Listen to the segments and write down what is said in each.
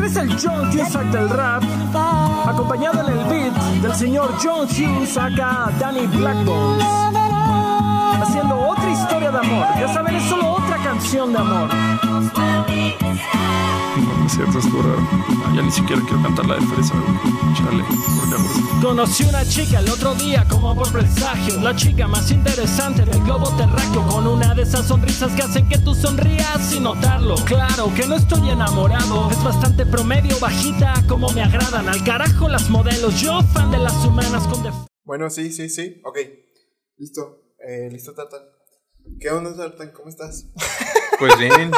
Regresa el John Hughes del rap, acompañado en el beat del señor John Hughes acá Danny Blackbones, haciendo otra historia de amor. Ya saben, es solo canción de amor. No, es cierto, es dura. ya ni siquiera quiero cantar la de fresa, Chale, Conocí una chica el otro día como por presagio. La chica más interesante del globo terráqueo Con una de esas sonrisas que hacen que tú sonrías sin notarlo. Claro que no estoy enamorado Es bastante promedio, bajita como me agradan Al carajo las modelos, yo fan de las humanas con Bueno, sí, sí, sí, ok. Listo, eh, listo Tartan ¿Qué onda Tartan? ¿Cómo estás? Pues bien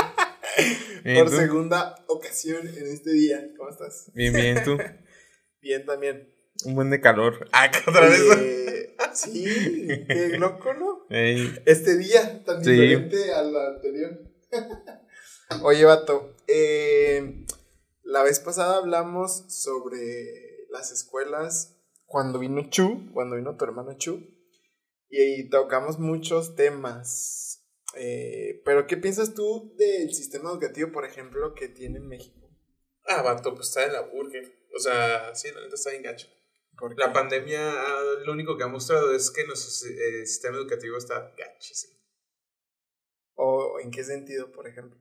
Por segunda ocasión en este día. ¿Cómo estás? Bien, bien, ¿tú? bien también. Un buen de calor. Ah, otra vez. sí, qué loco, ¿no? Este día tan diferente al anterior. Oye, vato. Eh, la vez pasada hablamos sobre las escuelas cuando vino Chu, cuando vino tu hermano Chu. Y tocamos muchos temas eh, pero, ¿qué piensas tú del sistema educativo, por ejemplo, que tiene en México? Ah, vato, pues está en la burger. O sea, sí, la neta está en gacho. La pandemia ah, lo único que ha mostrado es que nuestro eh, sistema educativo está gachísimo. ¿O en qué sentido, por ejemplo?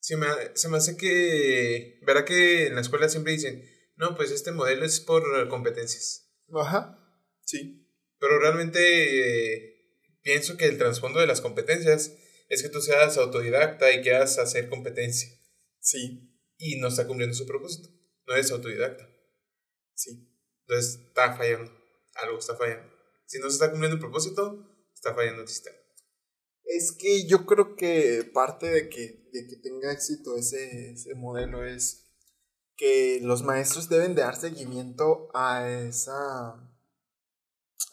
Sí, me, se me hace que. Verá que en la escuela siempre dicen, no, pues este modelo es por competencias. Ajá, sí. Pero realmente pienso que el trasfondo de las competencias es que tú seas autodidacta y quieras hacer competencia. Sí. Y no está cumpliendo su propósito. No eres autodidacta. Sí. Entonces está fallando. Algo está fallando. Si no se está cumpliendo el propósito, está fallando el sistema. Es que yo creo que parte de que, de que tenga éxito ese, ese modelo es que los maestros deben de dar seguimiento a esa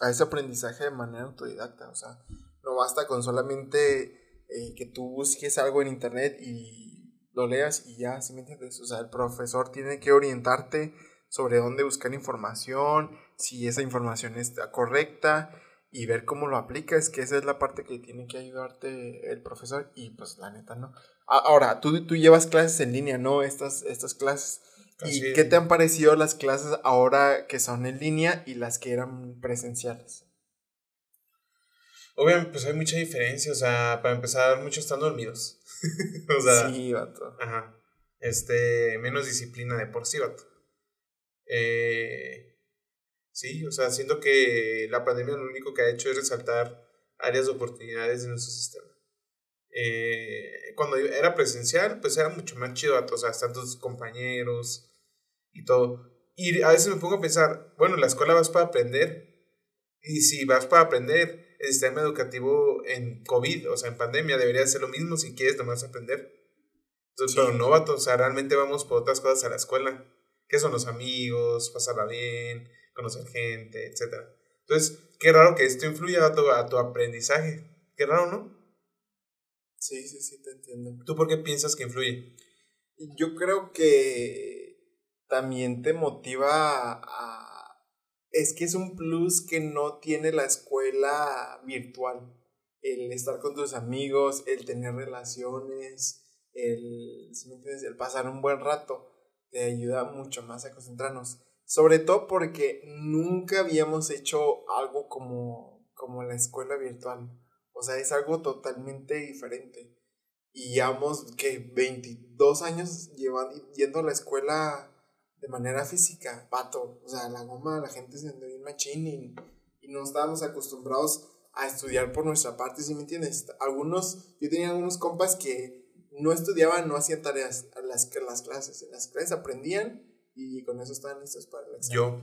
a ese aprendizaje de manera autodidacta. O sea, no basta con solamente eh, que tú busques algo en internet y lo leas y ya, ¿sí me entiendes? O sea, el profesor tiene que orientarte sobre dónde buscar información, si esa información está correcta y ver cómo lo aplicas, que esa es la parte que tiene que ayudarte el profesor y pues la neta no. Ahora, tú, tú llevas clases en línea, ¿no? Estas, estas clases. ¿Y qué te han parecido las clases ahora que son en línea y las que eran presenciales? Obviamente, pues hay mucha diferencia. O sea, para empezar, muchos están dormidos. o sea, sí, vato. Ajá. Este, menos disciplina de por sí, vato. Eh, sí, o sea, siento que la pandemia lo único que ha hecho es resaltar áreas de oportunidades de nuestro sistema. Eh, cuando era presencial, pues era mucho más chido, o sea, están tus compañeros y todo. Y a veces me pongo a pensar, bueno, la escuela vas para aprender. Y si vas para aprender, el sistema educativo en COVID, o sea, en pandemia, debería ser lo mismo si quieres nomás aprender. Entonces, pero no, o sea, realmente vamos por otras cosas a la escuela. que son los amigos? Pasarla bien, conocer gente, etc. Entonces, qué raro que esto influya a tu, a tu aprendizaje. Qué raro, ¿no? Sí, sí, sí, te entiendo. ¿Tú por qué piensas que influye? Yo creo que también te motiva a... Es que es un plus que no tiene la escuela virtual. El estar con tus amigos, el tener relaciones, el, el pasar un buen rato, te ayuda mucho más a concentrarnos. Sobre todo porque nunca habíamos hecho algo como, como la escuela virtual. O sea, es algo totalmente diferente. Y llevamos que 22 años llevando, yendo a la escuela de manera física, pato. O sea, la goma, la gente se anda bien machín y, y, no estábamos acostumbrados a estudiar por nuestra parte, ¿sí me entiendes? Algunos, yo tenía algunos compas que no estudiaban, no hacían tareas a las, las clases. En las clases aprendían y con eso estaban listos para el examen. Yo.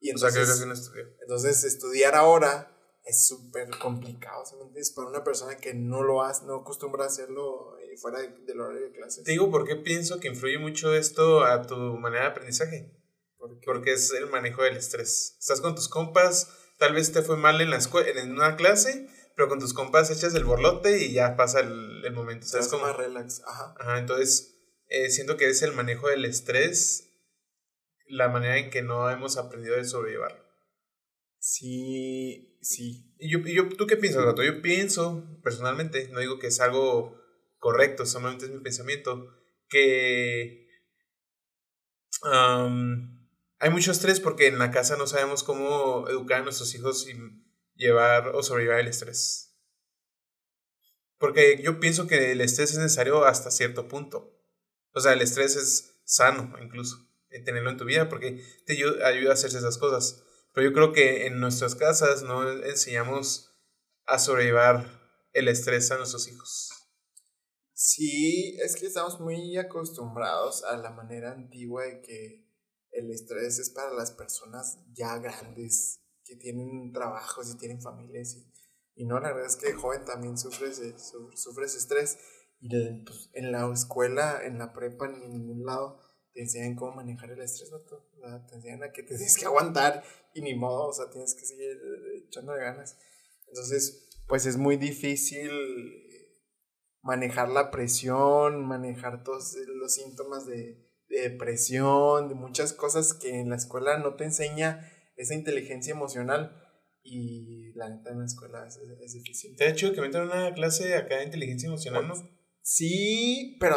Y entonces, o sea, que no estudié. Entonces, estudiar ahora es súper complicado, ¿sabes? Para una persona que no lo hace, no acostumbra a hacerlo eh, fuera del horario de clases. Te digo por qué pienso que influye mucho esto a tu manera de aprendizaje. Porque es el manejo del estrés. Estás con tus compas, tal vez te fue mal en la en una clase, pero con tus compas echas el borlote y ya pasa el, el momento. ¿Sabes? Como más relax. Ajá. Ajá, entonces eh, siento que es el manejo del estrés la manera en que no hemos aprendido a sobrellevarlo. Sí, sí. ¿Y yo, yo, tú qué piensas, Gato? Yo pienso, personalmente, no digo que es algo correcto, solamente es mi pensamiento, que hay mucho estrés porque en la casa no sabemos cómo educar a nuestros hijos sin llevar o sobrevivir el estrés. Porque yo pienso que el estrés es necesario hasta cierto punto. O sea, el estrés es sano incluso, en tenerlo en tu vida porque te ayuda a hacer esas cosas. Pero yo creo que en nuestras casas no enseñamos a sobrevivir el estrés a nuestros hijos. Sí, es que estamos muy acostumbrados a la manera antigua de que el estrés es para las personas ya grandes, que tienen trabajos y tienen familias. Y, y no, la verdad es que joven también sufre ese, sufre ese estrés. Y pues, en la escuela, en la prepa, ni en ningún lado te enseñan cómo manejar el estrés, ¿no? te enseñan a que te tienes que aguantar y ni modo, o sea, tienes que seguir eh, echando ganas. Entonces, pues es muy difícil manejar la presión, manejar todos los síntomas de, depresión, de muchas cosas que en la escuela no te enseña esa inteligencia emocional. Y la neta en la escuela es, es difícil. ¿Te ha hecho que metan una clase acá de inteligencia emocional, no? Sí, pero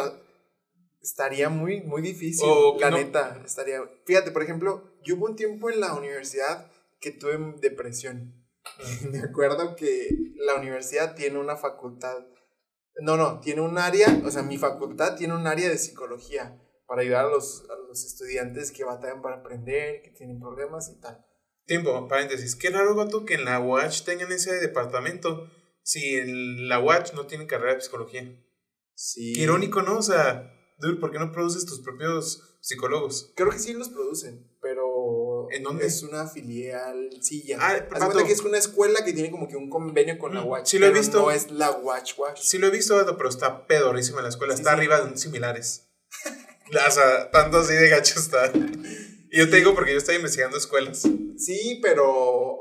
estaría muy, muy difícil. la neta, estaría. Fíjate, por ejemplo, yo hubo un tiempo en la universidad que tuve depresión. Me acuerdo que la universidad tiene una facultad no, no, tiene un área, o sea, mi facultad tiene un área de psicología para ayudar a los, a los estudiantes que batallan para aprender, que tienen problemas y tal. Tiempo, paréntesis. Qué raro, vato, que en la UACH tengan ese departamento si en la UACH no tienen carrera de psicología. Sí. Qué irónico, ¿no? O sea, dude, ¿por qué no produces tus propios psicólogos? Creo que sí los producen, pero ¿En dónde? Es una filial, sí, ya. Ah, Haz que es una escuela que tiene como que un convenio con la Watch. Sí lo he visto. No es la Watch Watch. Sí lo he visto, pero está pedorísima la escuela. está arriba de un similares. o sea, tanto así de gacho está. Y yo te digo porque yo estoy investigando escuelas. Sí, pero...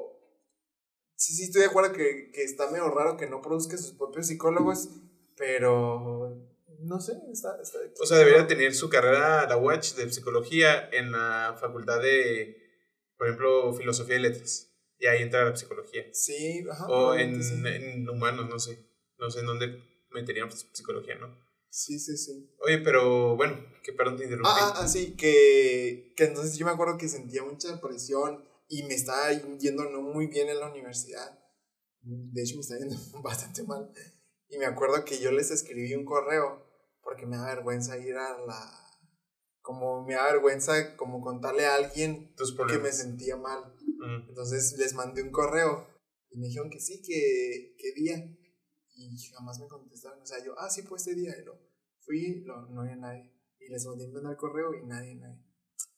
Sí, sí, estoy de acuerdo que, que está medio raro que no produzca sus propios psicólogos, pero no sé, está, está O sea, debería tener su carrera, la Watch, de psicología en la facultad de, por ejemplo, filosofía y letras. Y ahí entra la psicología. Sí, ajá. O en, en, humanos, no sé. No sé en dónde meterían psicología, ¿no? Sí, sí, sí. Oye, pero bueno, que perdón te interrumpí. Ah, ah, sí, que, que entonces yo me acuerdo que sentía mucha presión y me estaba yendo no muy bien en la universidad. De hecho, me estaba yendo bastante mal. Y me acuerdo que yo les escribí un correo porque me da vergüenza ir a la... Como me da vergüenza como contarle a alguien que me sentía mal. Entonces les mandé un correo y me dijeron que sí, que, que día. Y jamás me contestaron. O sea, yo, ah, sí, pues este día. Y lo fui, lo, no había nadie. Y les mandé un correo y nadie, nadie.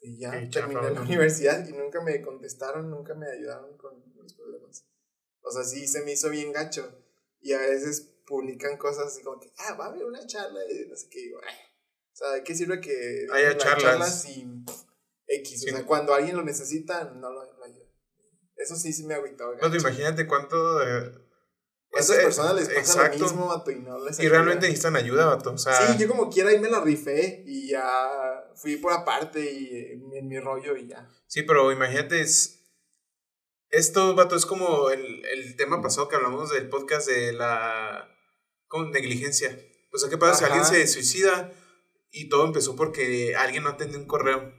Y ya terminé la universidad y nunca me contestaron, nunca me ayudaron con mis problemas. O sea, sí se me hizo bien gacho. Y a veces publican cosas así como que, ah, va a haber una charla y no sé qué, digo, Ay. o sea, ¿qué sirve que haya charlas? charlas y X? O sea, cuando alguien lo necesita, no lo, ayuda. Eso sí, sí me ha agüitado. No, imagínate cuánto... Eh, ¿Cuántas personas les pasa lo mismo, vato, y no les Y realmente necesitan ayuda, vato, o sea... Sí, yo como quiera ahí me la rifé y ya fui por aparte y en mi rollo y ya. Sí, pero imagínate, es... Esto, vato, es como el, el tema pasado que hablamos del podcast de la con negligencia. O sea, ¿qué pasa si alguien se suicida y todo empezó porque alguien no atendió un correo?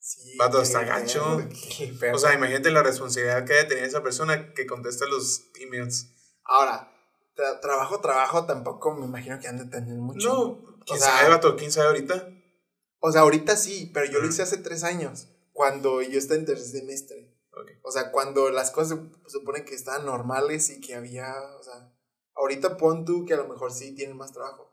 Sí. Va todo está gacho. O sea, imagínate la responsabilidad que haya tenido esa persona que contesta los emails. Ahora, trabajo, trabajo, tampoco me imagino que han de tener mucho. No, quién sabe, vato, quién sabe ahorita. O sea, ahorita sí, pero yo lo hice hace tres años, cuando yo estaba en tercer semestre. O sea, cuando las cosas se supone que estaban normales y que había, o sea, Ahorita pon tú que a lo mejor sí tienen más trabajo.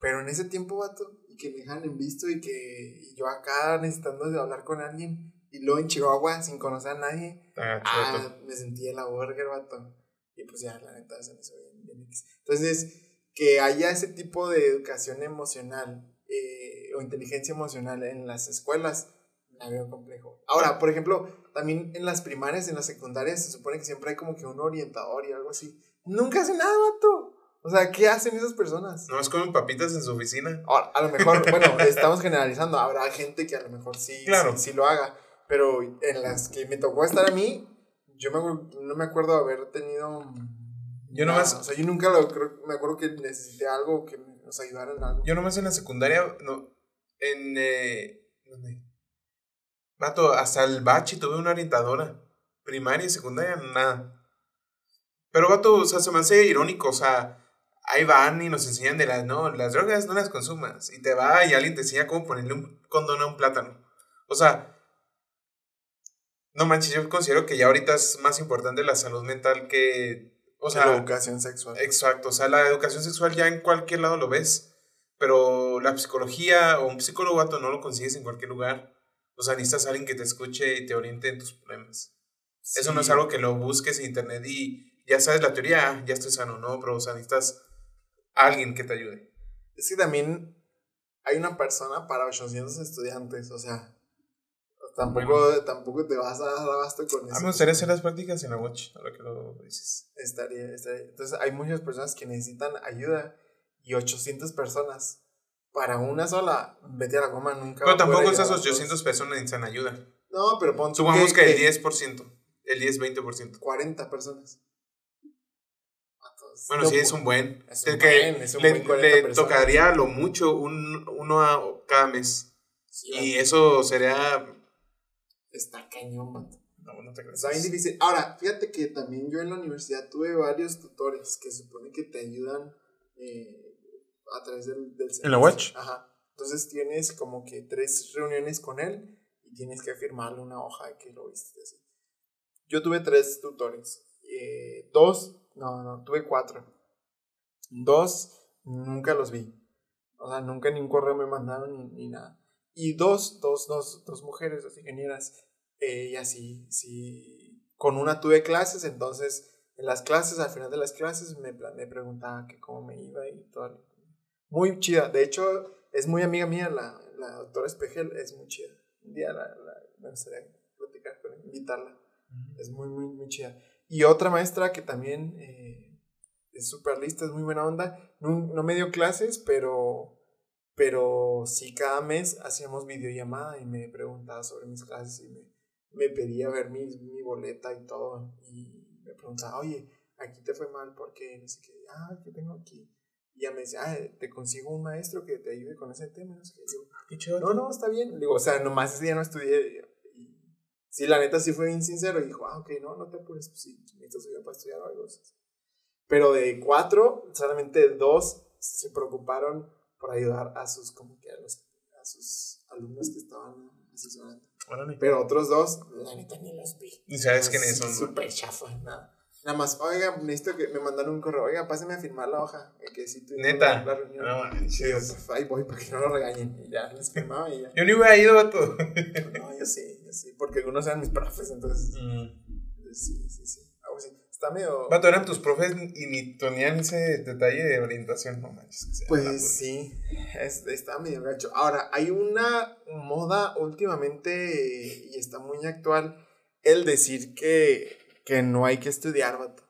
Pero en ese tiempo, vato, y que me dejan en visto y que yo acá necesitando de hablar con alguien, y luego en Chihuahua sin conocer a nadie, ah, me sentí en la burger, vato. Y pues ya, la neta, se me hizo bien, bien Entonces, que haya ese tipo de educación emocional eh, o inteligencia emocional en las escuelas, la veo complejo. Ahora, por ejemplo, también en las primarias, en las secundarias, se supone que siempre hay como que un orientador y algo así. Nunca hace nada, vato. O sea, ¿qué hacen esas personas? No, es como papitas en su oficina. a lo mejor, bueno, estamos generalizando. Habrá gente que a lo mejor sí, sí, lo haga. Pero en las que me tocó estar a mí, yo me, no me acuerdo haber tenido. Yo nomás. O sea, yo nunca lo, creo, me acuerdo que necesité algo que nos ayudara en algo. Yo nomás en la secundaria, no. En. Eh, ¿Dónde? Vato, hasta el bachi tuve una orientadora. Primaria y secundaria, nada. Pero, vato, o sea, se me hace irónico, o sea, ahí van y nos enseñan de las, no, las drogas no las consumas. Y te va y alguien te enseña cómo ponerle un condón a un plátano. O sea, no manches, yo considero que ya ahorita es más importante la salud mental que, o sea, la educación sexual. Exacto, o sea, la educación sexual ya en cualquier lado lo ves, pero la psicología o un psicólogo vato no lo consigues en cualquier lugar. O sea, necesitas a alguien que te escuche y te oriente en tus problemas. Eso no es algo que lo busques en internet y ya sabes la teoría, ya estoy sano, no, pero o sea, necesitas a alguien que te ayude. Es que también hay una persona para 800 estudiantes, o sea, tampoco, tampoco te vas a dar abasto con A mí eso. me gustaría hacer las prácticas en la watch, ahora que lo dices. Estaría, estaría. Entonces hay muchas personas que necesitan ayuda y 800 personas para una sola, vete a la goma, nunca. Pero tampoco esas ayudar a todos. 800 personas necesitan ayuda. No, pero pon Supongamos que el 10%, el 10-20%. 40 personas. Entonces, Bueno, no, sí, es un buen. es El un que buen, es un le, buen 40 le personas. tocaría a lo mucho un, uno a cada mes. Sí, Y eso sería... Está cañón, vato. No, no te creas. Está bien difícil. Ahora, fíjate que también yo en la universidad tuve varios tutores que supone que te ayudan eh, a través del, del ¿En la. Watch? Ajá. Entonces tienes como que tres reuniones con él y tienes que firmarle una hoja de que lo viste. así. Yo tuve tres tutores. Eh, dos, no, no, tuve cuatro. Dos, nunca los vi. O sea, nunca ni un correo me mandaron ni, ni nada. Y dos, dos, dos, dos mujeres, dos ingenieras, eh, ellas sí, sí, con una tuve clases, entonces en las clases, al final de las clases, me, me preguntaba que cómo me iba y todo. Muy chida, de hecho, es muy amiga mía, la, la doctora Espejel, es muy chida. Un día la, la- me gustaría platicar con invitarla. Es muy, muy, muy chida. Y otra maestra que también eh, es súper lista, es muy buena onda. No, no me dio clases, pero, pero sí cada mes hacíamos videollamada y me preguntaba sobre mis clases y me, me pedía ver mi, mi boleta y todo. Y me preguntaba, oye, aquí te fue mal porque no sé qué. Ah, ¿qué tengo aquí? Y ella me decía, ah, te consigo un maestro que te ayude con ese tema. No, sé qué. Yo, Qué chido. no, no, está bien. Digo, o sea, nomás ese día no estudié. Sí, la neta sí fue bien sincero. Y dijo, ah, ok, no, no te apures. Pues sí, necesitas ayuda para estudiar o algo así. Pero de cuatro, solamente dos se preocuparon por ayudar a sus, como que a, los, a sus alumnos que estaban asesorando. Órale. Pero otros dos, la neta ni los vi. ¿Y sabes quiénes son? Súper chafa, nada. Nada más, oiga, necesito que me mandaron un correo. Oiga, páseme a firmar la hoja. Que sí tuvimos Neta. La, reunión. No manches. pues, ahí voy para que no lo regañen. Y ya les firmaba y ya. Yo ni hubiera ido, vato. No, yo sí, sí. Porque algunos eran mis profes, entonces. Mm. Sí, sí, sí. Algo así. Está medio. Vato, eran tus profes y ni tenían ese detalle de orientación, no manches. que sea. Pues sí, es, está medio gacho. Ahora, hay una moda últimamente y está muy actual el decir que, que no hay que estudiar, vato.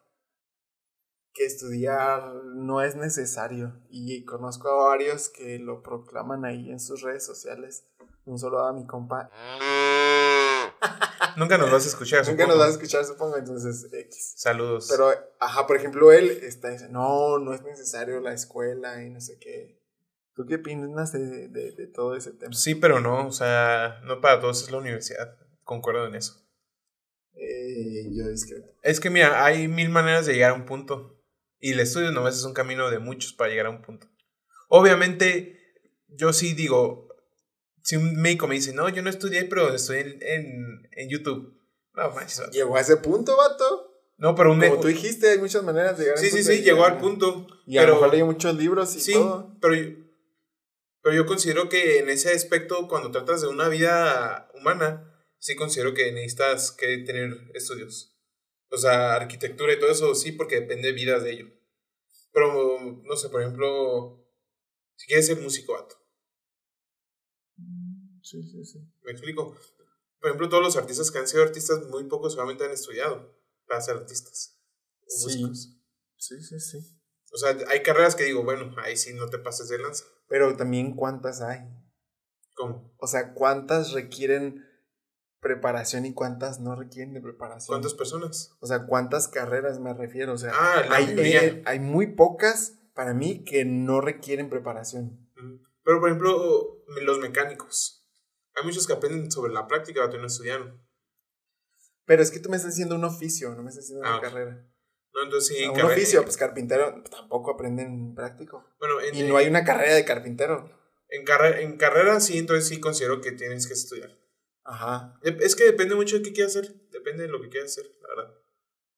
Que estudiar no es necesario. Y conozco a varios que lo proclaman ahí en sus redes sociales. Un solo a mi compa. Nunca nos vas a escuchar. Nunca supongo. nos vas a escuchar, supongo, entonces X. Saludos. Pero, ajá, por ejemplo, él está diciendo, no, no es necesario la escuela y no sé qué. ¿Tú qué opinas de, de, de todo ese tema? Sí, pero no, o sea, no para todos es la universidad. Concuerdo en eso. Eh, yo discrepo. Es que mira, hay mil maneras de llegar a un punto. Y el estudio nomás es un camino de muchos para llegar a un punto. Obviamente, yo sí digo, si un médico me dice, no, yo no estudié, pero estoy en, en, en YouTube. No, manches, vato. Llegó a ese punto, vato. No, pero un Como tú dijiste, hay muchas maneras de llegar a Sí, ese sí, sí, y llegó al punto. Y a lo pero, mejor leyó muchos libros y sí, todo. pero yo, pero yo considero que en ese aspecto, cuando tratas de una vida humana, sí considero que necesitas que tener estudios. O sea, arquitectura y todo eso, sí, porque depende de vidas de ello. Pero, no sé, por ejemplo, si quieres ser músico, vato. Sí, sí, sí. ¿Me explico? Por ejemplo, todos los artistas que han sido artistas, muy pocos solamente han estudiado para ser artistas. Sí. músicos. Sí, sí, sí. O sea, hay carreras que digo, bueno, ahí sí no te pases de lanza. Pero también cuántas hay. ¿Cómo? O sea, cuántas requieren preparación y cuántas no requieren de preparación. ¿Cuántas personas? O sea, cuántas carreras me refiero. O sea, Ah, la hay, eh, hay muy pocas para mí que no requieren preparación. Pero, por ejemplo, los mecánicos. Hay muchos que aprenden sobre la práctica, y no estudiaron. Pero es que tú me estás diciendo un oficio, no me estás diciendo Ah, una carrera. No, entonces sí. un oficio, pues carpintero tampoco aprenden práctico. Bueno, en, Y no hay una carrera de carpintero. en, carre- en carrera sí, entonces sí considero que tienes que estudiar. Ajá. Es que depende mucho de qué quieras hacer. Depende de lo que quieras hacer, la verdad.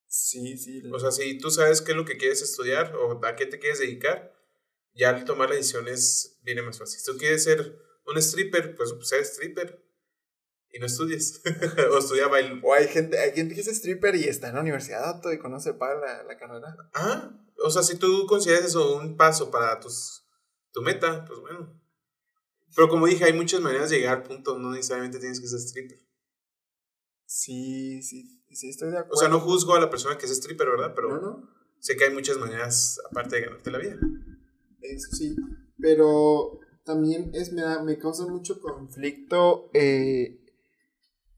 Sí, sí. O sea, si tú sabes qué es lo que quieres estudiar o a qué te quieres dedicar, ya al tomar las decisiones viene más fácil. Si tú quieres ser un stripper, pues ser stripper y no estudies. o estudia baile. O hay gente, hay gente que es stripper y está en la universidad y conoce paga la, la carrera. Ah, o sea, si tú consideras eso un paso para tus, tu meta, pues bueno. Pero como dije, hay muchas maneras de llegar punto, no necesariamente tienes que ser stripper. Sí, sí, sí, estoy de acuerdo. O sea, no juzgo a la persona que es stripper, ¿verdad? Pero no, no. sé que hay muchas maneras aparte de ganarte la vida. Eso sí, pero también es, me, me causa mucho conflicto eh,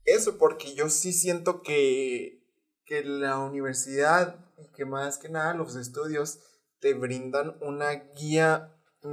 eso, porque yo sí siento que, que la universidad y que más que nada los estudios te brindan una guía mm,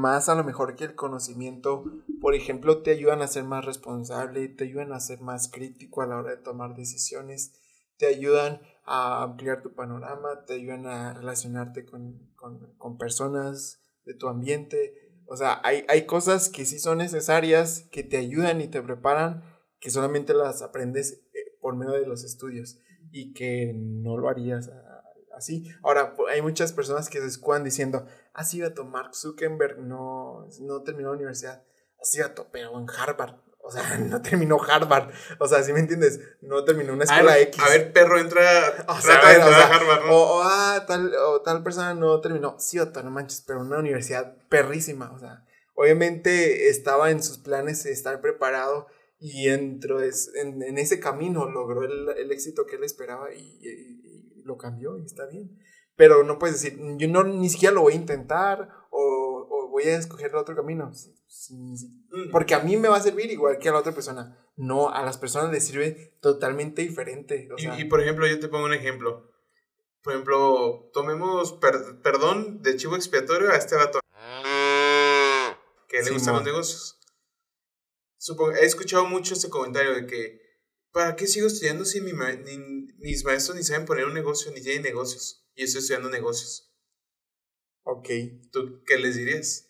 más a lo mejor que el conocimiento. Por ejemplo, te ayudan a ser más responsable, te ayudan a ser más crítico a la hora de tomar decisiones, te ayudan a ampliar tu panorama, te ayudan a relacionarte con, con- con personas de tu ambiente. O sea, hay, hay cosas que sí son necesarias, que te ayudan y te preparan, que solamente las aprendes eh, por medio de los estudios y que no lo harías ah, así. Ahora, hay muchas personas que se escudan diciendo, así va Mark Zuckerberg no, no terminó la universidad, así va pero en Harvard. O sea, no terminó Harvard. O sea, ¿sí me entiendes? No terminó una A escuela ver, X. a ver, perro, entra, O sea, trata de o entrar sea, a Harvard, ¿no? O, o, ah, tal, o tal persona no terminó. Sí, Otto, no manches, pero una universidad perrísima. O sea, obviamente estaba en sus planes estar preparado y dentro de es- en, en ese camino logró el, el éxito que él esperaba y, y- y lo cambió y está bien. Pero no puedes decir, yo no ni siquiera lo voy a intentar o voy a escoger el otro camino. Sí, sí, sí. Porque a mí me va a servir igual que a la otra persona. No, a las personas les sirve totalmente diferente. O sea, Y, y, por ejemplo, yo te pongo un ejemplo. Por ejemplo, tomemos per- perdón de chivo expiatorio a este vato que le gustan los negocios. Supongo, he escuchado mucho este comentario de que ¿para qué sigo estudiando si mi ma- ni- mis maestros ni saben poner un negocio ni tienen negocios? Y estoy estudiando negocios. ok. ¿Tú qué les dirías?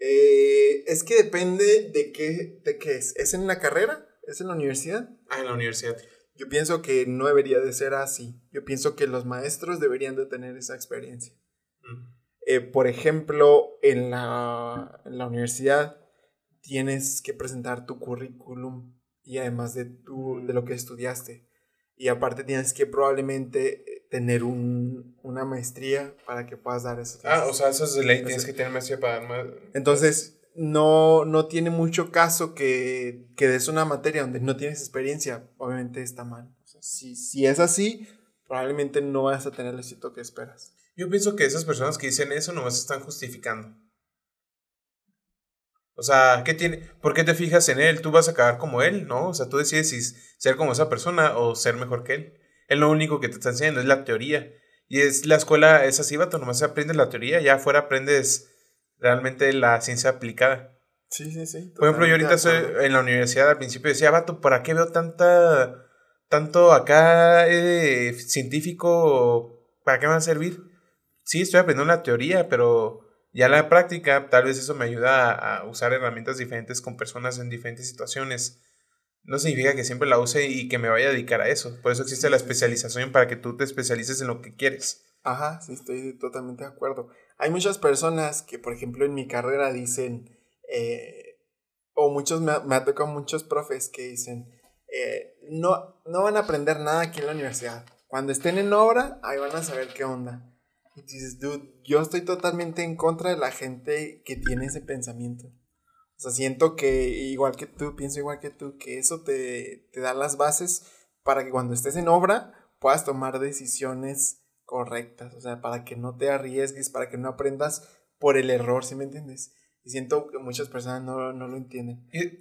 Eh, es que depende de qué, de qué es. ¿Es en la carrera? ¿Es en la universidad? Ah, en la universidad. Yo pienso que no debería de ser así. Yo pienso que los maestros deberían de tener esa experiencia. Mm. Eh, por ejemplo, en la, en la universidad tienes que presentar tu currículum y además de, tu, de lo que estudiaste. Y aparte tienes que probablemente eh, tener un, una maestría para que puedas dar eso. Ah, o sea, eso es de ley, tienes que tener maestría para dar más. Entonces, no, no tiene mucho caso que, que des una materia donde no tienes experiencia. Obviamente está mal. O sea, si, si es así, probablemente no vas a tener el éxito que esperas. Yo pienso que esas personas que dicen eso nomás están justificando. O sea, ¿qué tiene? ¿Por qué te fijas en él? Tú vas a acabar como él, ¿no? O sea, tú decides si ser como esa persona o ser mejor que él. Él lo único que te está enseñando es la teoría. Y es la escuela es así, vato, nomás aprendes la teoría, ya afuera aprendes realmente la ciencia aplicada. Sí, sí, sí. Por ejemplo, yo ahorita estoy en la universidad al principio decía, vato, ¿para qué veo tanta, tanto acá eh, científico? ¿Para qué me va a servir? Sí, estoy aprendiendo la teoría, pero ya la práctica, tal vez eso me ayuda a, a usar herramientas diferentes con personas en diferentes situaciones. No significa que siempre la use y que me vaya a dedicar a eso. Por eso existe la especialización para que tú te especialices en lo que quieres. Ajá, sí, estoy totalmente de acuerdo. Hay muchas personas que, por ejemplo, en mi carrera dicen, eh, o muchos, me ha, me ha tocado muchos profes que dicen, eh, no, no van a aprender nada aquí en la universidad. Cuando estén en obra, ahí van a saber qué onda. Y dices, dude, yo estoy totalmente en contra de la gente que tiene ese pensamiento. O sea, siento que igual que tú, pienso igual que tú, que eso te, te da las bases para que cuando estés en obra puedas tomar decisiones correctas, o sea, para que no te arriesgues, para que no aprendas por el error, ¿sí me entiendes? Y siento que muchas personas no, no lo entienden. Y,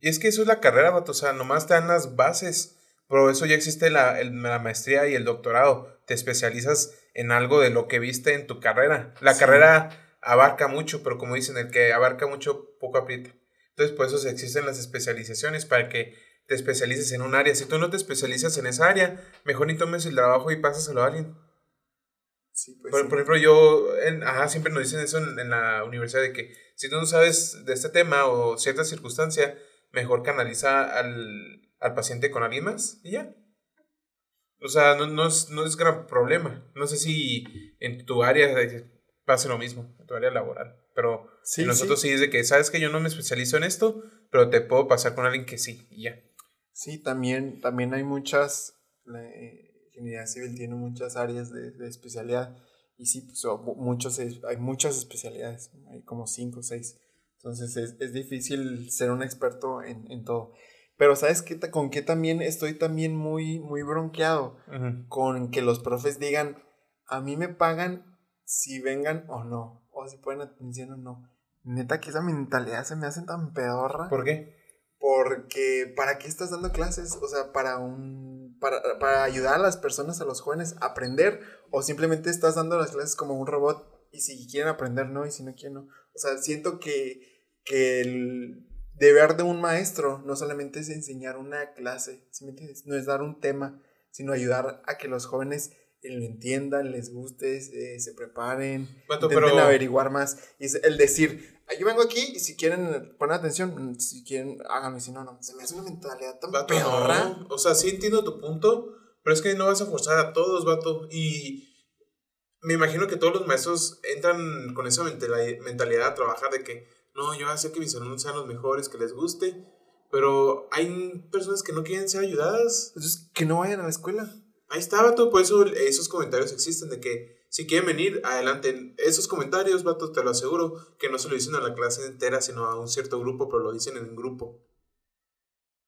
es que eso es la carrera, vato. O sea, nomás te dan las bases. Pero eso ya existe la, el- la maestría y el doctorado. Te especializas en algo de lo que viste en tu carrera. La Sí. carrera abarca mucho, pero como dicen, el que abarca mucho, poco aprieta. Entonces, por eso existen las especializaciones, para que te especialices en un área. Si tú no te especializas en esa área, mejor ni tomes el trabajo y pásaselo a alguien. Sí, pues Por, sí. por ejemplo, yo, en- ajá, siempre nos dicen eso en, en la universidad, de que si tú no sabes de este tema o cierta circunstancia, mejor canaliza al, al paciente con alguien más y ya. O sea, no, no, es, no es gran problema. No sé si en tu área pase lo mismo, en tu área laboral. Pero Sí, nosotros sí. es de que, sabes que yo no me especializo en esto, pero te puedo pasar con alguien que sí y ya. Sí, también, también hay muchas, la eh, ingeniería civil tiene muchas áreas de, de especialidad y sí, pues, muchos, hay muchas especialidades, hay como cinco o seis. Entonces es, es difícil ser un experto en, en todo. Pero ¿sabes qué? con qué también estoy también muy, muy bronqueado? Con que los profes digan, a mí me pagan si vengan o no, o si ponen atención o no. Neta que esa mentalidad se me hace tan pedorra. ¿Por qué? Porque, ¿para qué estás dando clases? O sea, para un. Para, para ayudar a las personas, a los jóvenes, a aprender, o simplemente estás dando las clases como un robot, y si quieren aprender, no, y si no quieren, no. O sea, siento que, que el deber de un maestro no solamente es enseñar una clase, ¿sí me entiendes? No es dar un tema, sino ayudar a que los jóvenes lo entiendan, les guste, eh, se preparen, Vato, intenten pero- averiguar más. Y el decir, "Ah, yo vengo aquí y si quieren poner atención, mm, si quieren, háganlo, y si no, no. Se me hace una mentalidad tan Vato, no. O sea, sí entiendo tu punto, pero es que no vas a forzar a todos, vato. Y me imagino que todos los maestros entran con esa mentali- mentalidad a trabajar de que, no, yo voy a hacer que mis alumnos sean los mejores, que les guste. Pero hay personas que no quieren ser ayudadas. Entonces, que no vayan a la escuela. Ahí está, vato. Por eso esos comentarios existen de que si quieren venir, adelante. Esos comentarios, vato, te lo aseguro, que no se lo dicen a la clase entera, sino a un cierto grupo, pero lo dicen en grupo.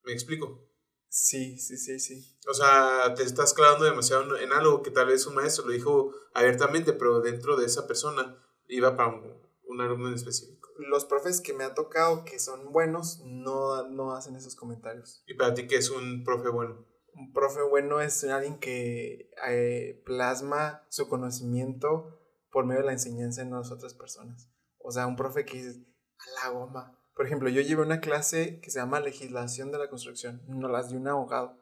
¿Me explico? Sí, sí, sí, sí. O sea, te estás clavando demasiado en algo que tal vez un maestro lo dijo abiertamente, pero dentro de esa persona iba para un, un alumno en específico. Los profes que me ha tocado que son buenos no, no hacen esos comentarios. Y para ti, que es un profe bueno? Un profe bueno es alguien que eh, plasma su conocimiento por medio de la enseñanza en otras personas. O sea, un profe que dice, a la goma. Por ejemplo, yo llevé una clase que se llama Legislación de la Construcción. No las dio un abogado.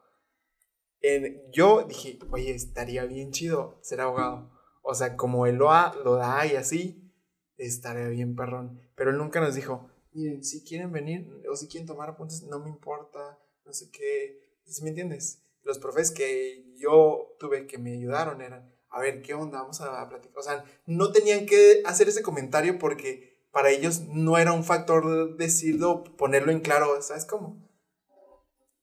En- yo dije, oye, estaría bien chido ser abogado. O sea, como él lo, ha- lo da y así, estaría bien perrón. Pero él nunca nos dijo, miren, si quieren venir o si quieren tomar apuntes, no me importa, no sé qué. ¿Sí me entiendes? Los profes que yo tuve que me ayudaron eran, a ver, ¿qué onda? Vamos a platicar. O sea, no tenían que hacer ese comentario porque para ellos no era un factor decirlo, ponerlo en claro, ¿sabes cómo?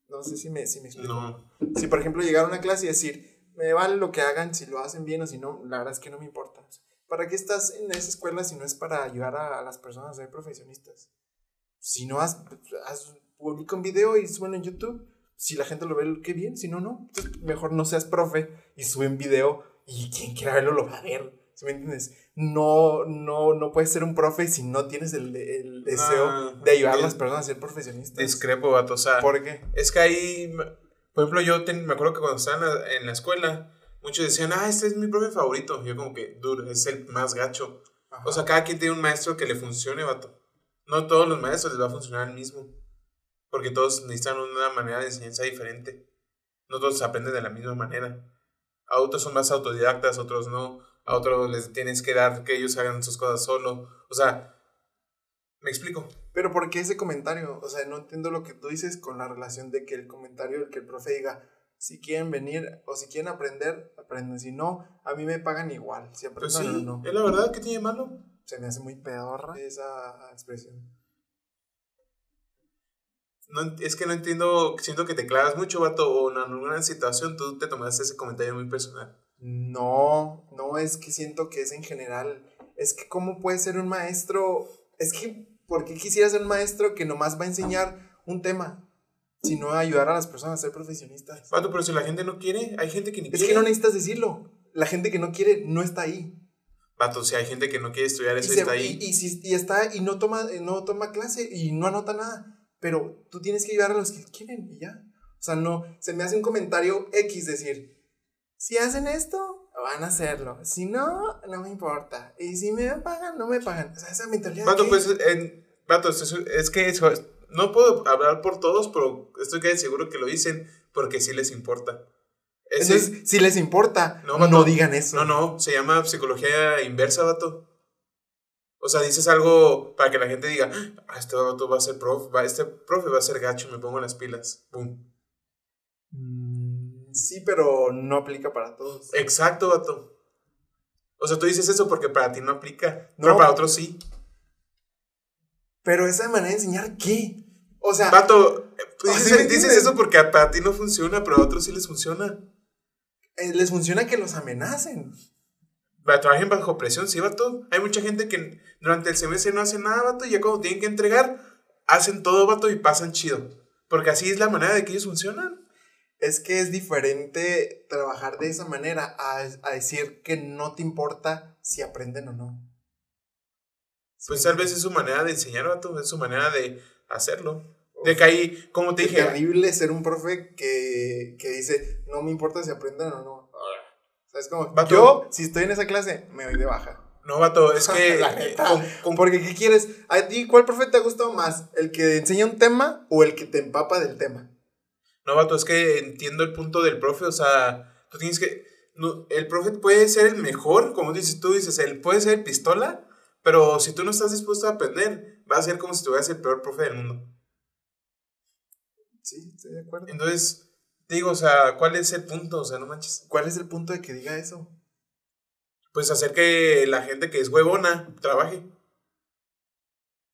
No sé si me, si me explico. No. Si, por ejemplo, llegar a una clase y decir, me vale lo que hagan, si lo hacen bien o si no, la verdad es que no me importa. ¿Para qué estás en esa escuela si no es para ayudar a, a las personas a ser profesionistas? Si no, haz, haz publica un video y súbelo en YouTube. Si la gente lo ve, qué bien. Si no, no. Entonces, mejor no seas profe y sube un video y quien quiera verlo lo va a ver. ¿Sí me entiendes? No, no, no puedes ser un profe si no tienes el, el deseo Ah, de ayudar a las personas a ser profesionistas. Discrepo, vato. O sea, ¿Por qué? es que ahí, por ejemplo, yo ten- me acuerdo que cuando estaba en la, en la escuela, muchos decían, ah, este es mi profe favorito. Yo como que, dude, es el más gacho. O sea, cada quien tiene un maestro que le funcione, vato. No todos los maestros les va a funcionar el mismo. Porque todos necesitan una manera de enseñanza diferente. No todos aprenden de la misma manera. A otros son más autodidactas, a otros no. A otros les tienes que dar que ellos hagan sus cosas solo. O sea, me explico. Pero ¿por qué ese comentario? O sea, no entiendo lo que tú dices con la relación de que el comentario, el que el profe diga, si quieren venir o si quieren aprender, aprenden. Si no, a mí me pagan igual. Si Pues aprendan sí, o no. es la verdad que tiene malo. Se me hace muy pedorra esa expresión. No, es que no entiendo, siento que te clavas mucho, vato, o en alguna situación tú te tomaste ese comentario muy personal. No, no es que siento que es en general. Es que cómo puede ser un maestro. Es que, ¿por qué quisiera ser un maestro que nomás va a enseñar un tema? Sino ayudar a las personas a ser profesionistas. Vato, pero si la gente no quiere, hay gente que ni Es quiere. que no necesitas decirlo. La gente que no quiere no está ahí. Vato, si hay gente que no quiere estudiar Y, eso se- está ahí. y si- y está y no toma, no toma clase y no anota nada. Pero tú tienes que ayudar a los que quieren y ya. O sea, no, se me hace un comentario X decir, si hacen esto, van a hacerlo. Si no, no me importa. Y si me pagan, no me pagan. O sea, esa mentalidad. Vato, pues, en, vato, es, es que eso, no puedo hablar por todos, pero estoy casi seguro que lo dicen porque sí les importa. Ese- Entonces, si les importa, No, no, digan eso. No, no, se llama psicología inversa, vato. O sea, dices algo para que la gente diga, ah, este vato va a ser profe, va, este profe va a ser gacho, me pongo las pilas. Pum. Mm, Sí, pero no aplica para todos. Exacto, vato. O sea, tú dices eso porque para ti no aplica, No. pero para otros sí. Pero esa manera de enseñar, ¿qué? O sea, Vato, eh, dices, ¿sí me dices eso porque para ti no funciona, pero a otros sí les funciona. eh, les funciona que los amenacen. Trabajen bajo presión, sí, vato. Hay mucha gente que durante el semestre no hace nada, vato, y ya cuando tienen que entregar, hacen todo, vato, y pasan chido. Porque así es la manera de que ellos funcionan. Es que es diferente trabajar de esa manera a, a decir que no te importa si aprenden o no. Pues Sí. tal vez es su manera de enseñar, vato, es su manera de hacerlo. De que ahí, como te dije, terrible ser un profe que, que dice, no me importa si aprenden o no. Es como, Vato. yo, si estoy en esa clase, me doy de baja. no, vato, es que La eh, neta. con- con- Porque, ¿qué quieres? ¿A ti cuál profe te ha gustado más? ¿El que enseña un tema o el que te empapa del tema? No, vato, es que entiendo el punto del profe, o sea, tú tienes que... no, el profe puede ser el mejor, como dices tú, dices, él puede ser pistola, pero si tú no estás dispuesto a aprender, va a ser como si tuvieras el peor profe del mundo. Sí, estoy de acuerdo. Entonces, digo, o sea, ¿cuál es el punto? O sea, no manches. ¿Cuál es el punto de que diga eso? Pues hacer que la gente que es huevona trabaje.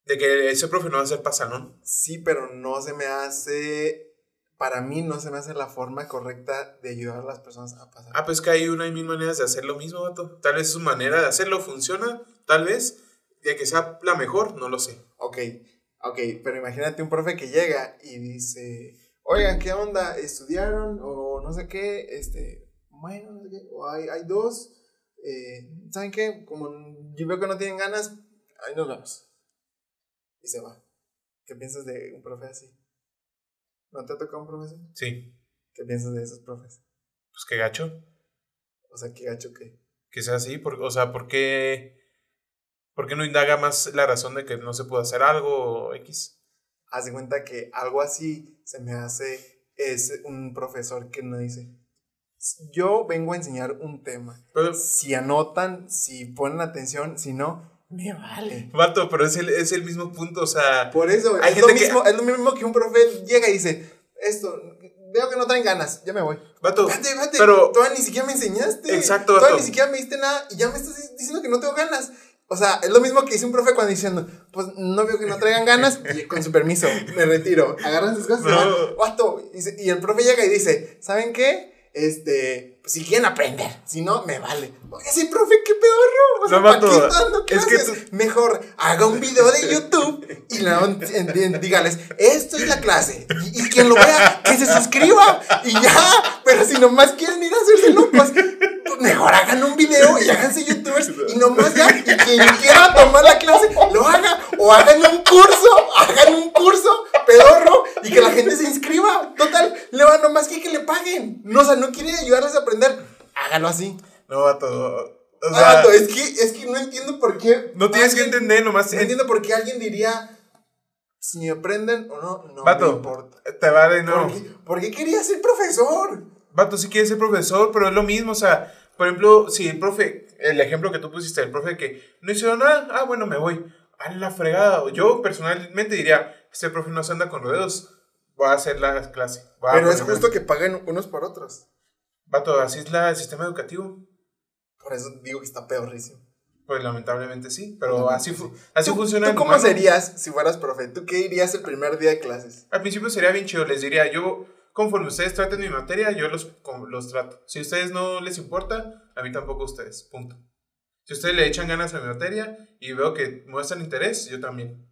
De que ese profe no va a ser pasanón. Sí, pero no se me hace, para mí no se me hace la forma correcta de ayudar a las personas a pasar. Ah, pues que hay una y mil maneras de hacer lo mismo, vato. Tal vez su manera de hacerlo funciona, tal vez. De que sea la mejor, no lo sé. Ok, ok, pero imagínate un profe que llega y dice, oigan, ¿qué onda? ¿Estudiaron? O no sé qué, este, bueno, no sé qué, o hay, hay dos, eh, ¿saben qué? Como yo veo que no tienen ganas, ahí nos vemos. Y se va. ¿Qué piensas de un profe así? ¿No te ha tocado un profe así? Sí, ¿Qué piensas de esos profes? pues qué gacho. O sea, qué gacho que... Que sea así, por- o sea, ¿por qué, ¿por qué no indaga más la razón de que no se puede hacer algo o X? Haz de cuenta que algo así se me hace es un profesor que no dice, yo vengo a enseñar un tema. Pero, Si anotan, si ponen atención, si no, me vale. vato, pero es el, es el mismo punto, o sea, Por eso, Hay es lo, gente que- mismo, es lo mismo que un profe llega y dice, esto, veo que no traen ganas, ya me voy. vato, Espérate, espérate, pero- todavía ni siquiera me enseñaste. Exacto, Todavía vato. ni siquiera me diste nada y ya me estás diciendo que no tengo ganas. O sea, es lo mismo que dice un profe cuando diciendo, pues no veo que no traigan ganas, y con su permiso, me retiro. Agarran sus cosas y van. No. Y, se- y el profe llega y dice, ¿saben qué? Este, pues, si quieren aprender, si no, me vale. Oye, sí, profe, qué pedorro. O sea, No, ¿para qué dando es que clases? Mejor haga un video de YouTube y luego en- en- dígales, esto es la clase. Y, y quien lo vea, que se suscriba. Y ya, pero si nomás quieren ir a hacerse locos, pues mejor hagan un video y háganse youtubers y nomás ya, y quien quiera tomar la clase, lo haga. O hagan un curso, hagan un curso pedorro y que la gente se inscriba. Total, le va nomás que, que le paguen. No, o sea, no quieren ayudarles a aprender. Hágalo así. no, vato, o Ah, sea, es que, es que no entiendo por qué. no tienes que alguien- entender, nomás No entiendo por qué alguien diría si aprenden o no, no me Vato, importa. te vale, no. ¿Por, qué, por qué quería ser profesor? Vato, sí quiere ser profesor, pero es lo mismo, o sea, por ejemplo, si el profe, el ejemplo que tú pusiste, el profe que no hizo nada, ah, bueno, me voy. A la fregada. Yo personalmente diría, este profe no se anda con rodeos, voy a hacer la clase. a Pero es justo que paguen unos por otros. Vato, así es la, el sistema educativo. Por eso digo que está peorrísimo. Pues lamentablemente sí, pero así, fu- así ¿Tú, funciona. ¿Tú cómo humano. serías si fueras profe? ¿Tú qué dirías el primer día de clases? Al principio sería bien chido, les diría, yo, conforme ustedes traten mi materia, yo los, los trato. Si a ustedes no les importa, a mí tampoco a ustedes, punto. Si ustedes le echan ganas a mi materia y veo que muestran interés, yo también.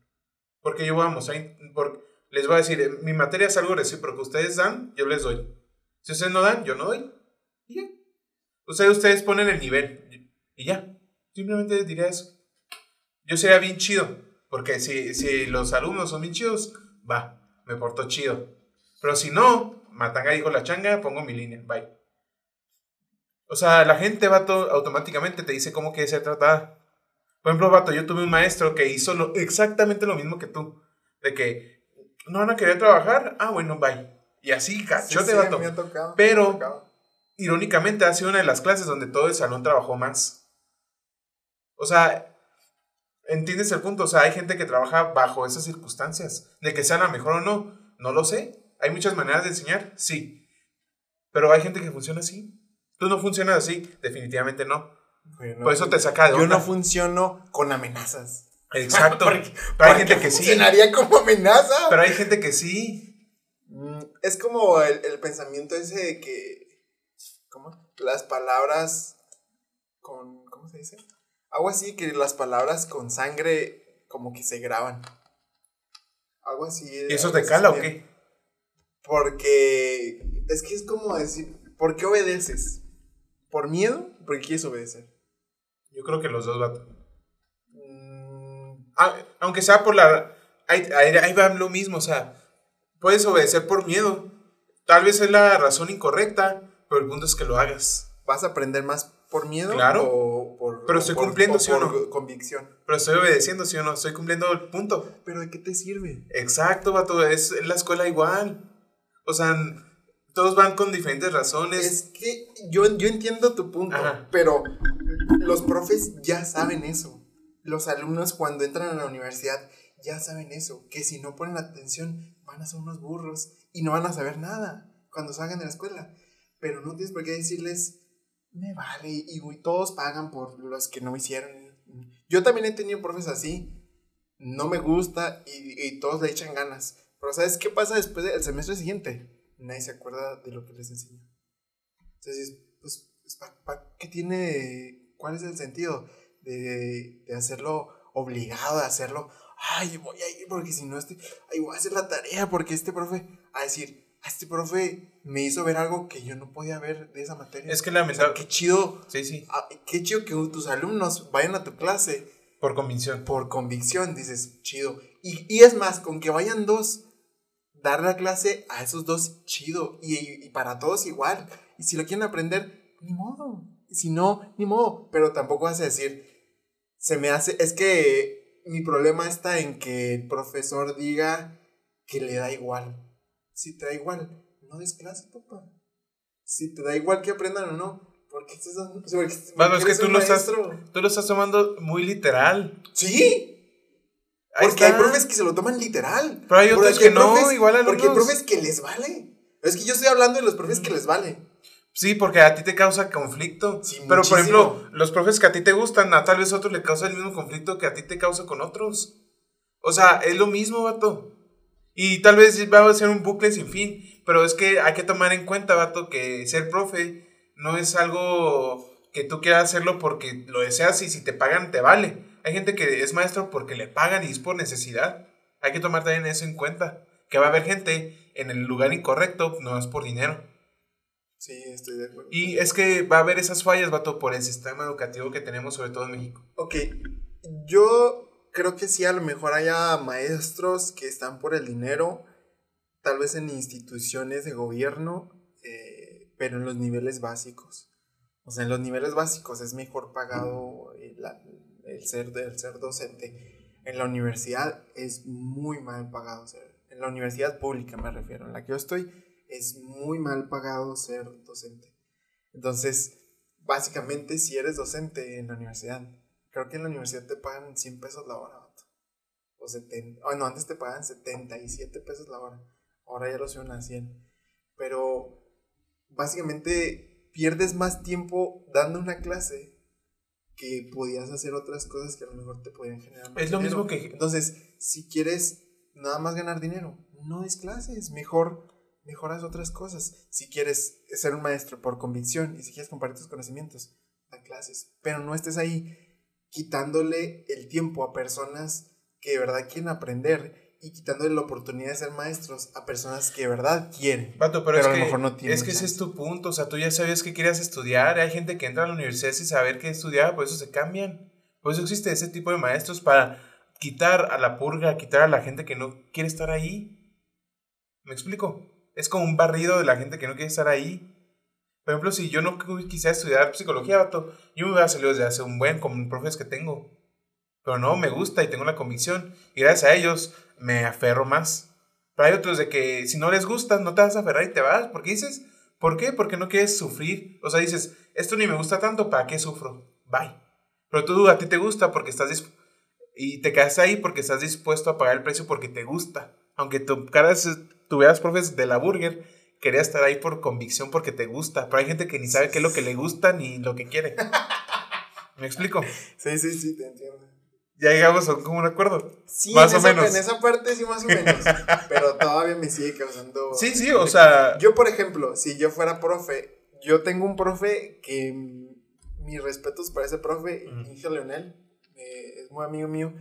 Porque yo vamos, a in- por- les voy a decir, eh, mi materia es algo recíproco, ustedes dan, yo les doy. Si ustedes no dan, yo no doy. Y ya. Ustedes, ustedes ponen el nivel y ya. Simplemente diría eso. Yo sería bien chido, porque si, si los alumnos son bien chidos, va, me porto chido. Pero si no, Matanga dijo la changa, pongo mi línea, bye. O sea, la gente, vato, automáticamente te dice cómo quiere ser tratada. Por ejemplo, vato, yo tuve un maestro que hizo lo- exactamente lo mismo que tú. De que no van a querer trabajar, ah, bueno, bye. Y así, cachote, Sí, sí, vato. me ha tocado, Pero- me ha tocado. Irónicamente, ha sido una de las clases donde todo el salón trabajó más. O sea, ¿entiendes el punto? O sea, hay gente que trabaja bajo esas circunstancias. De que sea la mejor o no, no lo sé. Hay muchas maneras de enseñar, sí. Pero hay gente que funciona así. Tú no funcionas así, definitivamente no. Bueno, Por eso te saca de Yo onda. no funciono con amenazas. Exacto. Porque- Pero hay ¿Por gente que sí. Funcionaría como amenaza. Pero hay gente que sí. Mm, Es como el, el pensamiento ese de que. ¿Cómo? Las palabras con. ¿Cómo se dice? Algo así, que las palabras con sangre como que se graban. Algo así. ¿Y eso algo te cala o qué? Porque. Es que es como decir. ¿Por qué obedeces? ¿Por miedo? ¿Por qué quieres obedecer? Yo creo que los dos vatos. Mm, Ah, aunque sea por la... Ahí, ahí, ahí va lo mismo, o sea, puedes obedecer por miedo. Tal vez es la razón incorrecta, pero el punto es que lo hagas. ¿Vas a aprender más por miedo? Claro. O por, Pero o estoy por- cumpliendo, o ¿sí o no? convicción. Pero estoy obedeciendo, ¿sí o no? Estoy cumpliendo el punto. ¿Pero de qué te sirve? Exacto, vato, es la escuela igual. O sea, todos van con diferentes razones. Es que yo, yo entiendo tu punto, Ajá. pero los profes ya saben eso. Los alumnos cuando entran a la universidad ya saben eso, que si no ponen atención van a ser unos burros y no van a saber nada cuando salgan de la escuela. Pero no tienes por qué decirles, me vale, y güey, todos pagan por los que no hicieron. Yo también he tenido profes así, no me gusta y, y todos le echan ganas. Pero ¿sabes qué pasa después del semestre siguiente? Nadie se acuerda de lo que les enseñó. Entonces, pues, ¿para qué tiene? ¿Cuál es el sentido de, de hacerlo obligado, de hacerlo? Ay, voy a ir porque si no, este, ay, voy a hacer la tarea porque este profe, a decir, este profe me hizo ver algo que yo no podía ver de esa materia. Es que O sea, lamentable. qué chido, Sí, sí, ah, qué chido que tus alumnos vayan a tu clase por convicción. por convicción, dices, chido. Y, y es más, con que vayan dos, dar la clase a esos dos, chido. Y, y para todos igual. Y si lo quieren aprender, ni modo. Y si no, ni modo. Pero tampoco vas a decir, se me hace, es que mi problema está en que el profesor diga que le da igual. Si te da igual, no des clase, papá. Si te da igual que aprendan o no, ¿por qué estás dando? porque- Bueno, porque es que tú lo, estás, maestro. tú lo estás tomando muy literal. Sí, Ahí porque hay profes que se lo toman literal. Pero hay Porque otros que no, profes- igual Porque hay profes que les vale. Es que yo estoy hablando de los profes que les vale. Sí, porque a ti te causa conflicto. Sí, Pero, por ejemplo, los profes que a ti te gustan, a tal vez a otro le causa el mismo conflicto que a ti te causa con otros. O sea, es lo mismo, vato. Y tal vez va a ser un bucle sin fin. Pero es que hay que tomar en cuenta, vato, que ser profe no es algo que tú quieras hacerlo porque lo deseas y si te pagan te vale. Hay gente que es maestro porque le pagan y es por necesidad. Hay que tomar también eso en cuenta. Que va a haber gente en el lugar incorrecto, no es por dinero. Sí, estoy de acuerdo. Y es que va a haber esas fallas, vato, por el sistema educativo que tenemos, sobre todo en México. Ok, yo creo que sí, a lo mejor haya maestros que están por el dinero, tal vez en instituciones de gobierno, eh, pero en los niveles básicos. O sea, en los niveles básicos es mejor pagado el, ser, el ser docente. En la universidad es muy mal pagado ser. En la universidad pública me refiero, en la que yo estoy, es muy mal pagado ser docente. Entonces, básicamente, si eres docente en la universidad, creo que en la universidad te pagan 100 pesos la hora, vato. O 70, oh, no, antes te pagaban 77 pesos la hora. Ahora ya lo subieron a 100. Pero básicamente pierdes más tiempo dando una clase que podías hacer otras cosas que a lo mejor te podían generar más Es lo dinero. mismo que... Entonces, si quieres nada más ganar dinero, no des clases, mejor mejoras otras cosas. Si quieres ser un maestro por convicción y si quieres compartir tus conocimientos, da clases, pero no estés ahí quitándole el tiempo a personas que de verdad quieren aprender y quitándole la oportunidad de ser maestros a personas que de verdad quieren. Vato, pero, Pero a lo es, que, mejor no tienen es que ese es tu punto. O sea, tú ya sabías que querías estudiar. Hay gente que entra a la universidad sin saber qué estudiar, por eso se cambian. Por eso existe ese tipo de maestros para quitar a la purga, quitar a la gente que no quiere estar ahí. ¿Me explico? Es como un barrido de la gente que no quiere estar ahí. Por ejemplo, si yo no qu- quisiera estudiar psicología, vato, yo me hubiera salido desde hace un buen, como profes que tengo. Pero no, me gusta y tengo la convicción. Y gracias a ellos me aferro más. Pero hay otros de que si no les gusta, no te vas a aferrar y te vas. ¿Por qué dices? ¿Por qué? Porque no quieres sufrir. O sea, dices, esto ni me gusta tanto, ¿para qué sufro? Bye. Pero tú a ti te gusta porque estás y te quedas ahí porque estás dispuesto a pagar el precio porque te gusta. Aunque tu cara tuvieras profes de la burger, quería estar ahí por convicción porque te gusta. Pero hay gente que ni sabe qué es lo que le gusta ni lo que quiere. ¿Me explico? Sí, sí, sí, te entiendo. Ya llegamos a un acuerdo. Sí, más o menos. En esa parte sí, más o menos. pero todavía me sigue causando. Sí, sí, o sea. Yo, por ejemplo, si yo fuera profe, yo tengo un profe que. Mis respetos para ese profe, Inge Leonel muy amigo mío,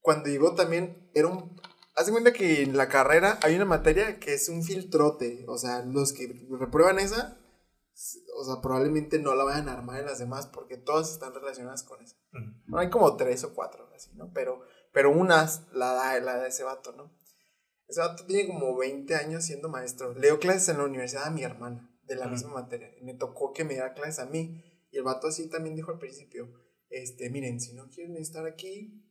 cuando llegó también era un... Haz cuenta que en la carrera hay una materia que es un filtrote, o sea, los que reprueban esa, o sea, probablemente no la vayan a armar en las demás porque todas están relacionadas con eso. hay como tres o cuatro, así, ¿no? Pero, pero unas la da, la da ese vato, ¿no? Ese vato tiene como 20 años siendo maestro. Leo clases en la universidad a mi hermana, de la misma materia. Y me tocó que me diera clases a mí. Y el vato así también dijo al principio, este, miren, si no quieren estar aquí,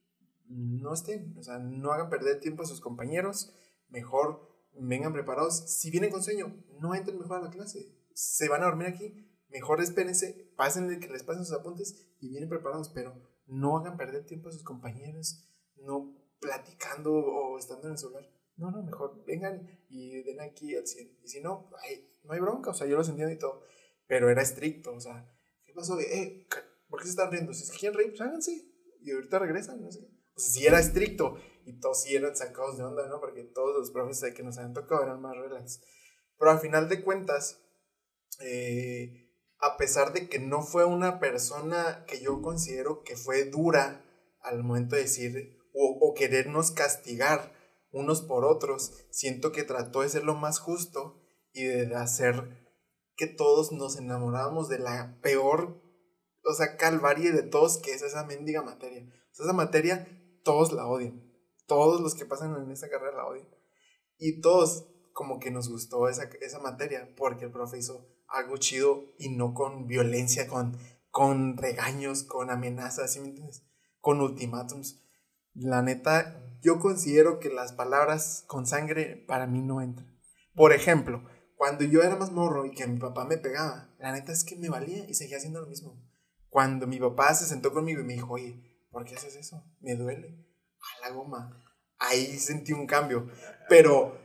no estén, o sea, no hagan perder tiempo a sus compañeros, mejor vengan preparados. Si vienen con sueño, no entren mejor a la clase, se van a dormir aquí, mejor espérense, pasen que les pasen sus apuntes y vienen preparados, pero no hagan perder tiempo a sus compañeros, no platicando o estando en el celular. No, no, mejor vengan y den aquí al 100. Y si no, no hay bronca, o sea, yo lo entiendo y todo. Pero era estricto, o sea, ¿qué pasó? Eh, ¿Por qué se están riendo? Si se quieren reír, pues háganse. Y ahorita regresan, no sé. O sea, si era estricto y todos sí eran sacados de onda, ¿no? Porque todos los profes que nos habían tocado eran más relax. Pero al final de cuentas, eh, a pesar de que no fue una persona que yo considero que fue dura al momento de decir o, o querernos castigar unos por otros, siento que trató de ser lo más justo y de hacer que todos nos enamoráramos de la peor o sea, calvarie de todos que es esa mendiga materia. O sea, esa materia todos la odian. Todos los que pasan en esa carrera la odian. Y todos como que nos gustó esa, esa materia porque el profe hizo algo chido y no con violencia, con, con regaños, con amenazas, ¿sí me entiendes? Con ultimátums. La neta, yo considero que las palabras con sangre para mí no entran. Por ejemplo, cuando yo era más morro y que mi papá me pegaba, la neta es que me valía y seguía haciendo lo mismo. Cuando mi papá se sentó conmigo y me dijo, oye, ¿por qué haces eso? Me duele. A la goma. Ahí sentí un cambio. Pero...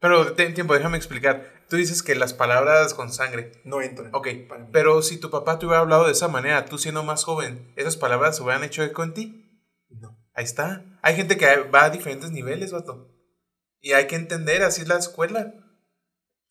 Pero ten tiempo, déjame explicar. Tú dices que las palabras con sangre... No entran. Ok, pero si tu papá te hubiera hablado de esa manera, tú siendo más joven, ¿esas palabras se hubieran hecho eco en ti? No. Ahí está. Hay gente que va a diferentes niveles, vato. Y hay que entender, así es la escuela.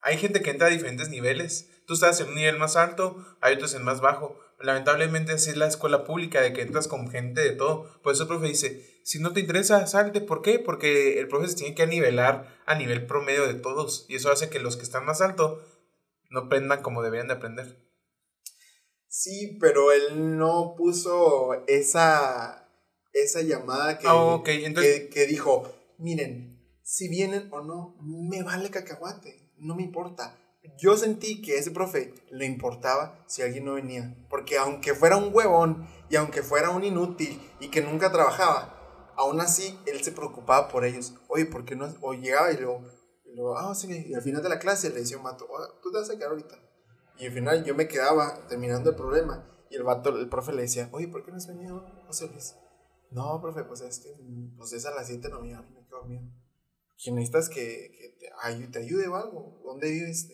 Hay gente que entra a diferentes niveles. Tú estás en un nivel más alto, hay otros en más bajo lamentablemente así es la escuela pública, de que entras con gente de todo. Por eso el profe dice, si no te interesa, salte. ¿Por qué? Porque el profe se tiene que nivelar a nivel promedio de todos. Y eso hace que los que están más alto no aprendan como deberían de aprender. Sí, pero él no puso esa, esa llamada que, ah, que, que dijo, miren, si vienen o no, me vale cacahuate, no me importa yo sentí que ese profe le importaba si alguien no venía. Porque aunque fuera un huevón y aunque fuera un inútil y que nunca trabajaba, aún así él se preocupaba por ellos. Oye, ¿por qué no? O llegaba y luego, ah, sí, y al final de la clase le decía un vato, tú te vas a quedar ahorita. Y al final yo me quedaba terminando el problema y el vato, el profe le decía, oye, ¿por qué no has venido, José Luis? No, profe, pues es que pues es a las 7 de la me quedo dormido. ¿Quién necesitas que, que te, te, ayude o algo? ¿Dónde vives?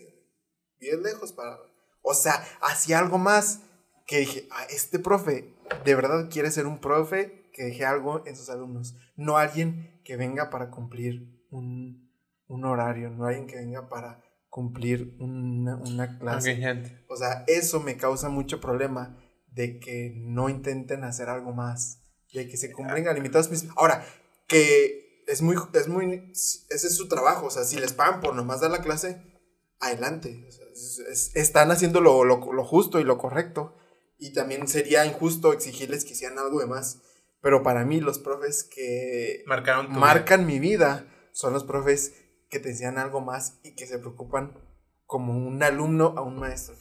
Bien lejos para... O sea, hacía algo más que dije, ah, este profe de verdad quiere ser un profe que deje algo en sus alumnos, no alguien que venga para cumplir un, un horario, no alguien que venga para cumplir una, una clase. O sea, eso me causa mucho problema de que no intenten hacer algo más, de que se cumplen a limitados. Ahora, que es muy, es muy, ese es su trabajo, o sea, si les pagan por nomás dar la clase, adelante. Están haciendo lo, lo, justo y lo correcto. Y también sería injusto exigirles que hicieran algo de más. Pero para mí los profes que Marcaron marcan mi vida son los profes que te enseñan algo más y que se preocupan como un alumno a un maestro.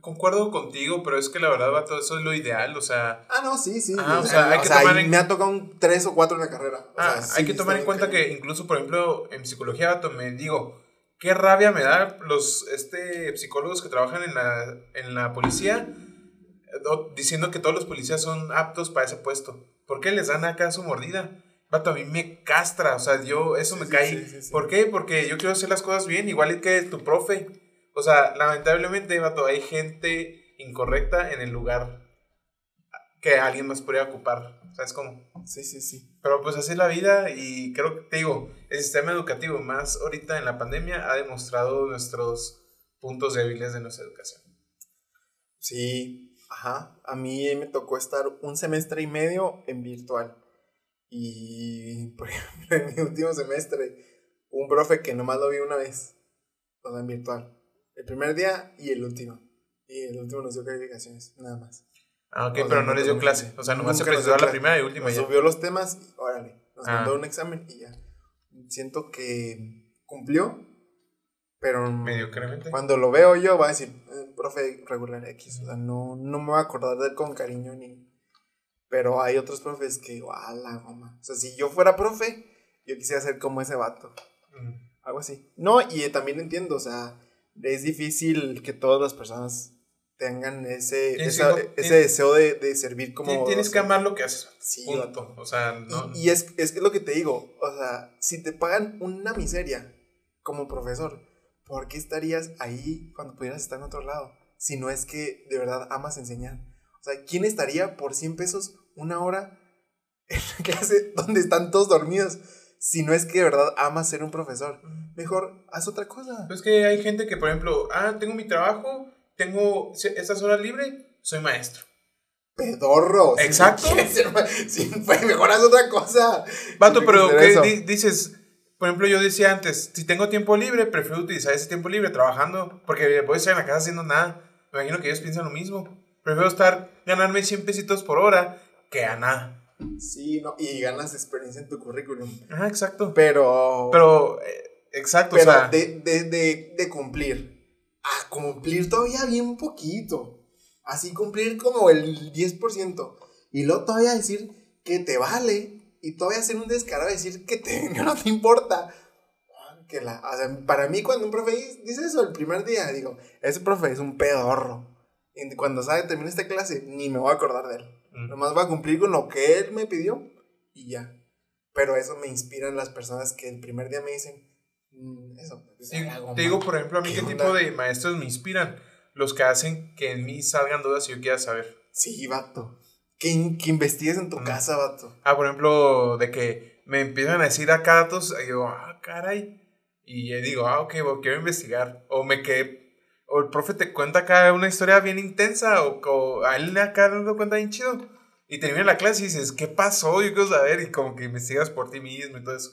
concuerdo contigo, pero es que la verdad, vato, eso es lo ideal, o sea... Ah, no, sí, sí. Ah, o sea, hay que tomar en- me ha tocado un tres o cuatro en la carrera. O Ah, sea, hay sí, que tomar en cuenta que incluso, por ejemplo, en psicología, vato, me digo, qué rabia me da los este, psicólogos que trabajan en la, en la policía eh, do- diciendo que todos los policías son aptos para ese puesto. ¿Por qué les dan acá su mordida? Vato, a mí me castra, o sea, yo, eso me sí, cae. sí. ¿Por qué? Porque yo quiero hacer las cosas bien, igual que tu profe. O sea, lamentablemente, vato, hay gente incorrecta en el lugar que alguien más podría ocupar. ¿Sabes cómo? Sí, sí, sí. Pero pues así es la vida y creo que te digo, el sistema educativo más ahorita en la pandemia ha demostrado nuestros puntos débiles de nuestra educación. Sí, ajá. A mí me tocó estar un semestre y medio en virtual. Y, por ejemplo, en mi último semestre, un profe que nomás lo vi una vez, o sea, en virtual. El primer día y el último. Y el último nos dio calificaciones, nada más. Ah, ok, pero no les dio clase. O sea, nomás se presentó dio la primera y última Nos ya. subió los temas y órale, nos Ah. mandó un examen y ya. Siento que cumplió, pero Mediocremente. cuando lo veo yo va a decir, "Eh, profe regular X, o sea, no, no me voy a acordar de él con cariño ni... Pero hay otros profes que, a la goma. O sea, si yo fuera profe, yo quisiera ser como ese vato. Mm. Algo así. No, y eh, también entiendo, o sea, es difícil que todas las personas tengan ese, Tienes esa- que- ese tienes- deseo de, de servir como... Ti- Tienes que amar lo que haces. Sí, Punto. O sea, no. y, y es, es lo que te digo, o sea, si te pagan una miseria como profesor, ¿por qué estarías ahí cuando pudieras estar en otro lado? Si no es que de verdad amas enseñar. O sea, ¿quién estaría por 100 pesos una hora en la clase donde están todos dormidos? Si no es que de verdad amas ser un profesor. Mejor haz otra cosa. Es que hay gente que, por ejemplo, ah, tengo mi trabajo, tengo estas horas libres, soy maestro. Pedorro. Exacto. Si, pues, mejor haz otra cosa. Vato, Si pero ¿qué dices? Por ejemplo, yo decía antes, si tengo tiempo libre, prefiero utilizar ese tiempo libre trabajando, porque voy a estar en la casa haciendo nada. Me imagino que ellos piensan lo mismo. Prefiero estar, ganarme 100 pesitos por hora que a nada. Sí, no, y ganas experiencia en tu currículum. Ajá, exacto. Pero. Pero, eh, exacto, pero o sea, de, de, de, de cumplir. A cumplir todavía bien poquito. Así cumplir como el 10%. Y luego todavía decir que te vale. Y todavía hacer un descarado decir que, te, que no te importa. Ah, Que la, o sea, para mí cuando un profe dice eso el primer día, digo, ese profe es un pedorro. Y cuando sabe termina esta clase, ni me voy a acordar de él. Mm. Nomás voy a cumplir con lo que él me pidió y ya. Pero eso me inspira en las personas que el primer día me dicen, "Mm, eso. pues, Sí, te digo, mal". por ejemplo, a mí ¿Qué tipo de maestros me inspiran. Los que hacen que en mí salgan dudas y yo quiera saber. Sí, vato. Que, que investigues en tu Mm. casa, vato. Ah, por ejemplo, de que me empiezan a decir acá datos, y yo, ah, caray. Y yo digo, ah, ok, bueno, quiero investigar. O me quedé, o el profe te cuenta acá una historia bien intensa, o, o a él acá lo cuenta bien chido. Y termina la clase y dices, ¿qué pasó? Yo quiero saber, y como que investigas por ti mismo y todo eso.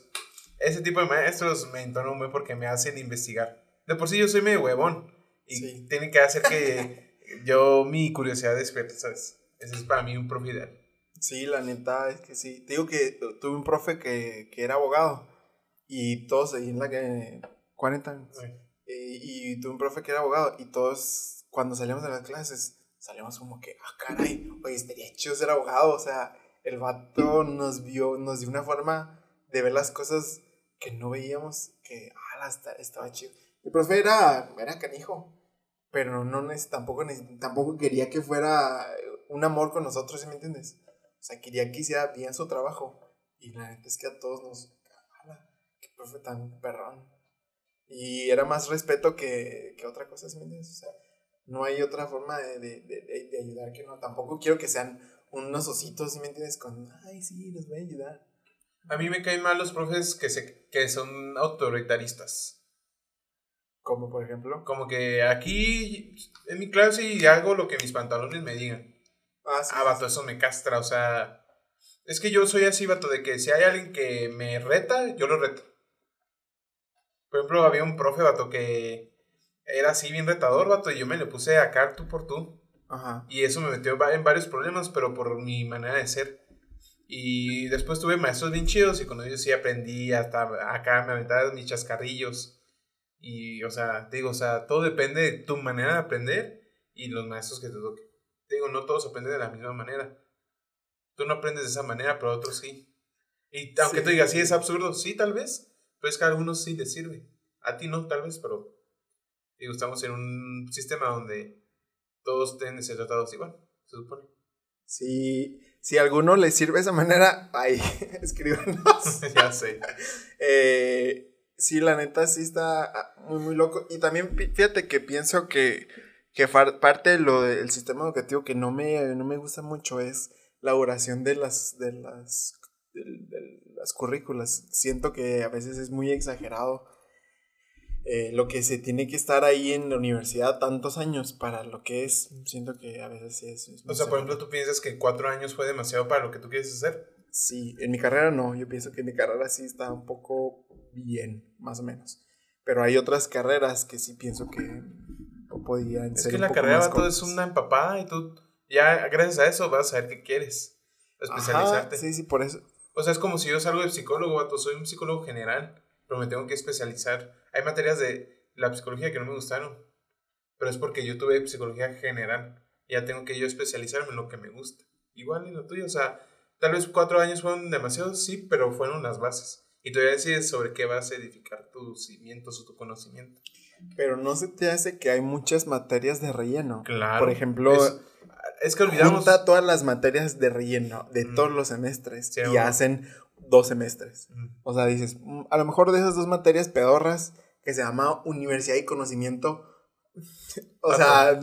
Ese tipo de maestros me entonan porque me hacen investigar. De por sí yo soy medio huevón. Y Sí. tienen que hacer que yo mi curiosidad despierte, ¿sabes? Ese es para mí un profe ideal. Sí, la neta es que sí. Te digo que tuve un profe que, que era abogado y todos ahí en la que 40 años. Y, y tuve un profe que era abogado y todos cuando salíamos de las clases salíamos como que, ah, caray, oye, estaría chido ser abogado. O sea, el vato nos vio, nos dio una forma de ver las cosas que no veíamos que, ah, estaba chido. El profe era, era canijo, pero no, tampoco, tampoco quería que fuera un amor con nosotros, ¿sí me entiendes? O sea, quería que hiciera bien su trabajo. Y la neta es que a todos nos, ala, qué profe tan perrón. Y era más respeto que, que otra cosa, ¿sí me entiendes? O sea, no hay otra forma de, de, de- de ayudar que no. Tampoco quiero que sean unos ositos, ¿sí me entiendes? Con, ay, sí, les voy a ayudar. A mí me caen mal los profes que, se, que son autoritaristas. Como por ejemplo. Como que aquí en mi clase y hago lo que mis pantalones me digan. Ah, sí. Ah, vato, eso me castra, o sea... Es que yo soy así, vato, de que si hay alguien que me reta, yo lo reto. Por ejemplo, había un profe, vato, que era así bien retador, vato, y yo me le puse acá tú por tú. Ajá. Y eso me metió en varios problemas, pero por mi manera de ser. Y después tuve maestros bien chidos y con ellos sí aprendí hasta acá, me aventaba mis chascarrillos. Y, o sea, te digo, o sea, todo depende de tu manera de aprender y los maestros que te toquen. Te digo, no todos aprenden de la misma manera. Tú no aprendes de esa manera, pero otros sí. Y aunque tú digas, sí, es absurdo, sí, tal vez, pero es que a algunos sí les sirve. A ti no, tal vez, pero digo, estamos en un sistema donde todos tienen que ser tratados igual, se supone. Sí, si a alguno le sirve esa manera, ahí, escríbanos. ya sé. Eh, sí, la neta sí está ah, muy, muy loco. Y también fíjate que pienso que, que parte de lo del sistema educativo que no me, no me gusta mucho es la duración de las, de las, de, las currículas. Siento que a veces es muy exagerado. Eh, lo que se tiene que estar ahí en la universidad tantos años para lo que es, siento que a veces sí es. o sea, por ejemplo, ¿tú piensas que cuatro años fue demasiado para lo que tú quieres hacer? Sí, en mi carrera no, yo pienso que en mi carrera sí está un poco bien, más o menos. Pero hay otras carreras que sí pienso que podían ser. Es que la carrera todo es una empapada y tú ya gracias a eso vas a saber qué quieres. Especializarte. sí, sí, por eso. O sea, es como si yo salgo de psicólogo, vato, soy un psicólogo general, pero me tengo que especializar. Hay materias de la psicología que no me gustaron, pero es porque yo tuve psicología general. Ya tengo que yo especializarme en lo que me gusta. Igual en lo tuyo, o sea, tal vez cuatro años fueron demasiados, sí, pero fueron las bases. Y todavía decides sobre qué vas a edificar tus cimientos o tu conocimiento. Pero no se te hace que hay muchas materias de relleno. Claro. Por ejemplo, es, que olvidamos. Junta todas las materias de relleno de todos los semestres y hacen dos semestres. O sea, dices, mm, a lo mejor de esas dos materias pedorras que se llama Universidad y Conocimiento, o sea,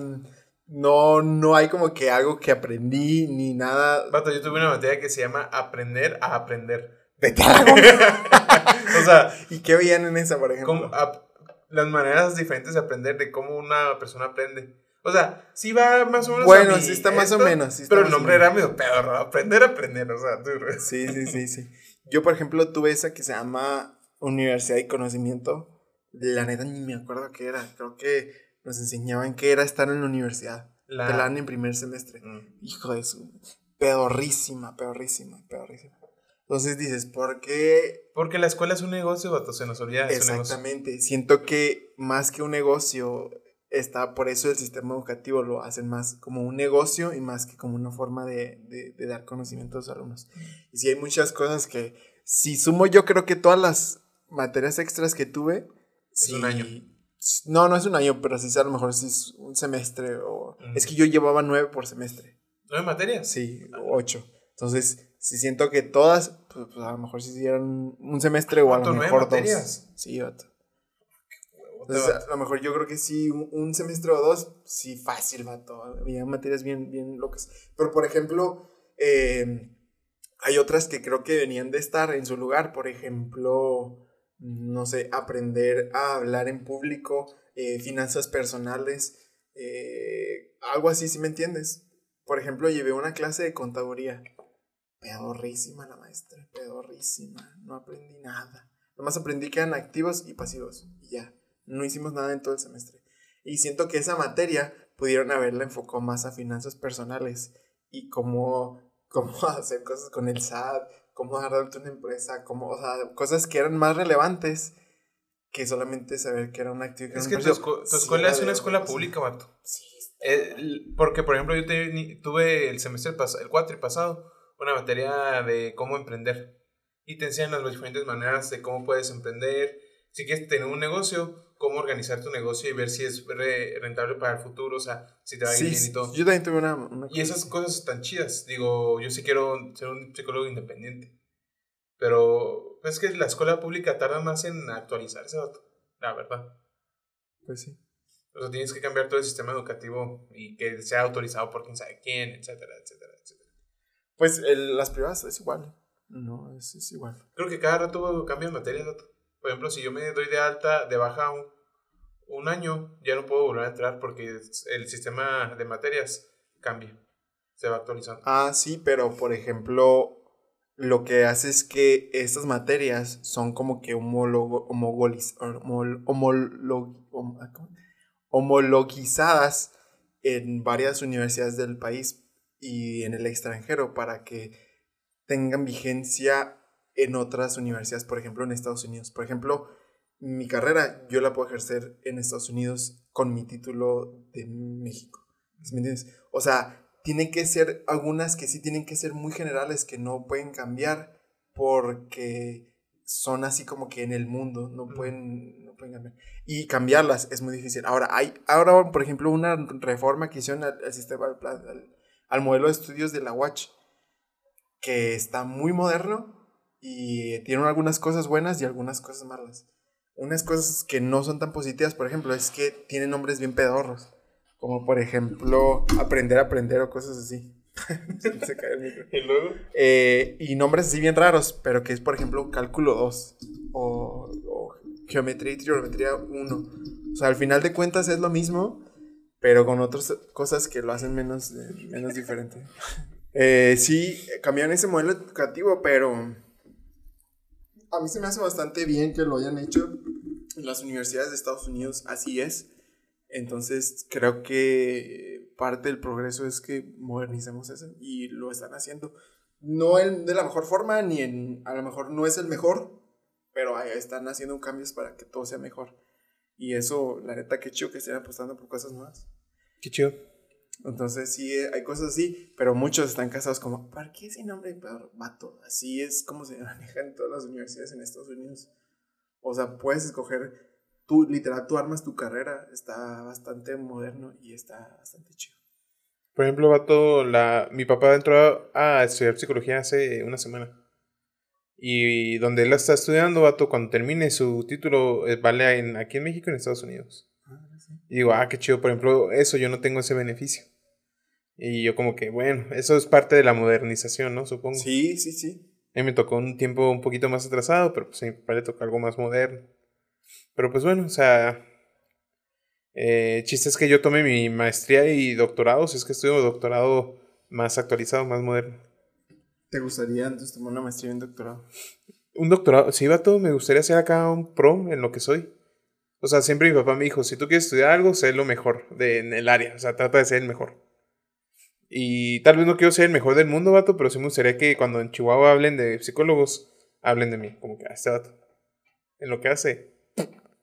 no, no hay como que algo que aprendí ni nada. Vato, yo tuve una materia que se llama Aprender a Aprender. o sea, ¿y qué veían en esa, por ejemplo? las maneras diferentes de aprender, de cómo una persona aprende. O sea, sí va más o menos. Bueno, sí está más o menos. pero el nombre era medio pedo, Aprender a aprender, o sea, tú. Sí, sí, sí, sí. Yo, por ejemplo, tuve esa que se llama Universidad y Conocimiento. La neta ni me acuerdo qué era. Creo que nos enseñaban qué era estar en la universidad. La... Te la dan en primer semestre. Mm. Hijo de su. Pedorrísima, pedorrísima, pedorrísima. Entonces dices, ¿por qué? Porque la escuela es un negocio, vato, se nos olvida. Exactamente. Siento que más que un negocio, está, por eso el sistema educativo lo hacen más como un negocio y más que como una forma de, de, dar conocimiento a los alumnos. Y si hay muchas cosas que, si sumo yo creo que todas las materias extras que tuve, es un año. No, no es un año, pero sí a lo mejor sí es un semestre o... Es que yo llevaba nueve por semestre. ¿Nueve materias? Sí, ocho. Entonces, si siento que todas, pues, pues, a lo mejor si hicieran un semestre o a lo mejor dos. Sí, vato. Entonces, a lo mejor yo creo que sí, un, semestre o dos, sí, fácil, vato. Había materias bien, bien locas. Pero, por ejemplo, eh, hay otras que creo que venían de estar en su lugar. Por ejemplo, no sé, aprender a hablar en público, eh, finanzas personales, eh, algo así, si me entiendes? Por ejemplo, llevé una clase de contaduría pedorrísima la maestra, pedorrísima. No aprendí nada. Nomás aprendí que eran activos y pasivos. Y ya. No hicimos nada en todo el semestre. Y siento que esa materia pudieron haberla enfocado más a finanzas personales y cómo, cómo hacer cosas con el SAT, cómo agarrarte una empresa, cómo, o sea, cosas que eran más relevantes que solamente saber que era un activo. es que tu, escuela es una escuela pública, vato. Sí. Eh, porque, por ejemplo, yo tuve el semestre pasado, el cuatri pasado, una materia de cómo emprender. Y te enseñan las diferentes maneras de cómo puedes emprender. Si quieres tener un negocio, cómo organizar tu negocio y ver si es rentable para el futuro, o sea, si te va ir bien y todo. Yo también tuve una, Y esas cosas están chidas. Digo, yo sí quiero ser un psicólogo independiente. Pero es que la escuela pública tarda más en actualizarse, la verdad. Pues sí. O sea, tienes que cambiar todo el sistema educativo y que sea autorizado por quién sabe quién, etcétera, etcétera, etcétera. Pues el, las privadas es igual. No, es, es, igual. Creo que cada rato cambian materias. Por ejemplo, si yo me doy de alta, de baja un, un año, ya no puedo volver a entrar porque el sistema de materias cambia. Se va actualizando. Ah, sí, pero por ejemplo, lo que hace es que estas materias son como que homólogo, homologizadas en varias universidades del país y en el extranjero para que tengan vigencia en otras universidades, por ejemplo en Estados Unidos. Por ejemplo, mi carrera yo la puedo ejercer en Estados Unidos con mi título de México. ¿Sí ¿Me entiendes? O sea, tienen que ser algunas que sí tienen que ser muy generales, que no pueden cambiar porque son así como que en el mundo, no pueden, no pueden cambiar. Y cambiarlas es muy difícil. Ahora, hay ahora, por ejemplo, una reforma que hicieron al, sistema, al, al modelo de estudios de la Watch, que está muy moderno y tiene algunas cosas buenas y algunas cosas malas. Unas cosas que no son tan positivas, por ejemplo, es que tiene nombres bien pedorros. Como por ejemplo, aprender a aprender o cosas así. Se cae el micro. ¿Y luego? Eh, y nombres así bien raros, pero que es por ejemplo cálculo 2 o, o geometría y trigonometría 1. O sea, al final de cuentas es lo mismo, pero con otras cosas que lo hacen menos, eh, menos diferente. Eh, sí, cambiaron ese modelo educativo, pero a mí se me hace bastante bien que lo hayan hecho en las universidades de Estados Unidos, así es. Entonces creo que parte del progreso es que modernicemos eso y lo están haciendo. No de la mejor forma, ni en, a lo mejor no es el mejor, pero están haciendo cambios para que todo sea mejor. Y eso, la neta, qué chido que estén apostando por cosas nuevas. Qué chido. Entonces sí, hay cosas así, pero muchos están casados como, ¿para qué ese nombre de vato? Así es como se maneja en todas las universidades en Estados Unidos. O sea, puedes escoger tú, literal, tú armas tu carrera, está bastante moderno y está bastante chido. Por ejemplo, vato, la, mi papá entró a estudiar psicología hace una semana. Y donde él está estudiando, vato, cuando termine su título, eh, vale en, aquí en México y en Estados Unidos. Ah, y digo, ah, qué chido, por ejemplo, eso yo no tengo ese beneficio. Y yo como que, bueno, eso es parte de la modernización, ¿no? Supongo. Sí, sí, sí. A mí me tocó un tiempo un poquito más atrasado, pero pues a mi papá le tocó algo más moderno. Pero pues bueno, o sea, eh, chiste es que yo tomé mi maestría y doctorado, si es que estudio doctorado más actualizado, más moderno. ¿Te gustaría entonces tomar una maestría y un doctorado? Un doctorado, sí, todo me gustaría ser acá un pro en lo que soy. O sea, siempre mi papá me dijo, si tú quieres estudiar algo, sé lo mejor de, en el área, o sea, trata de ser el mejor. Y tal vez no quiero ser el mejor del mundo, vato, pero sí me gustaría que cuando en Chihuahua hablen de psicólogos, hablen de mí, como que a ah, este vato. En lo que hace,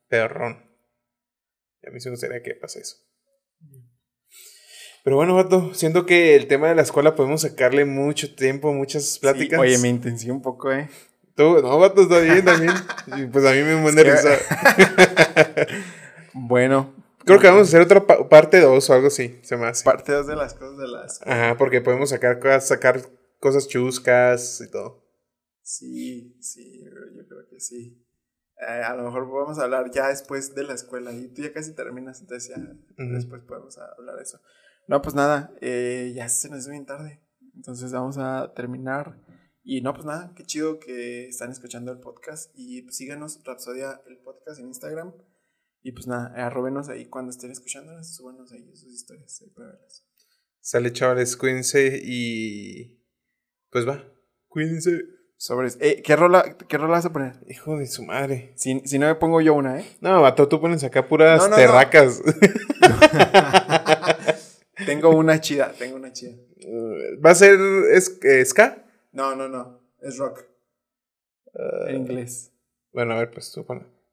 perrón. Y a mí sí me gustaría que pase eso. Pero bueno, vato, siento que el tema de la escuela podemos sacarle mucho tiempo, muchas pláticas. oye, me intenté un poco, ¿eh? Tú, no, vato, está bien también. y pues a mí me muere risa. bueno. Creo que vamos a hacer otra parte 2 o algo así, se me hace. Parte 2 de las cosas de las. Ajá, porque podemos sacar cosas, sacar cosas chuscas y todo. Sí, sí, yo creo que sí. Eh, a lo mejor podemos hablar ya después de la escuela y tú ya casi terminas, entonces ya después podemos hablar de eso. No, pues nada, eh, ya se nos hizo bien tarde, entonces vamos a terminar. Y no, pues nada, qué chido que están escuchando el podcast y pues síganos, Rapsodia, el podcast en Instagram. Y pues nada, arrobenos ahí cuando estén escuchando, súbanos ahí sus historias ahí para verlas. Sale chavales, cuídense y pues va, cuídense. Sobres. Eh, ¿qué, rola, ¿Qué rola vas a poner? Hijo de su madre. Si, si no me pongo yo una, ¿eh? No, vato, tú pones acá puras terracas. tengo una chida, tengo una chida. Uh, ¿Va a ser es, ska? No, no, no. Es rock. en uh, inglés. Bueno, a ver, pues tú.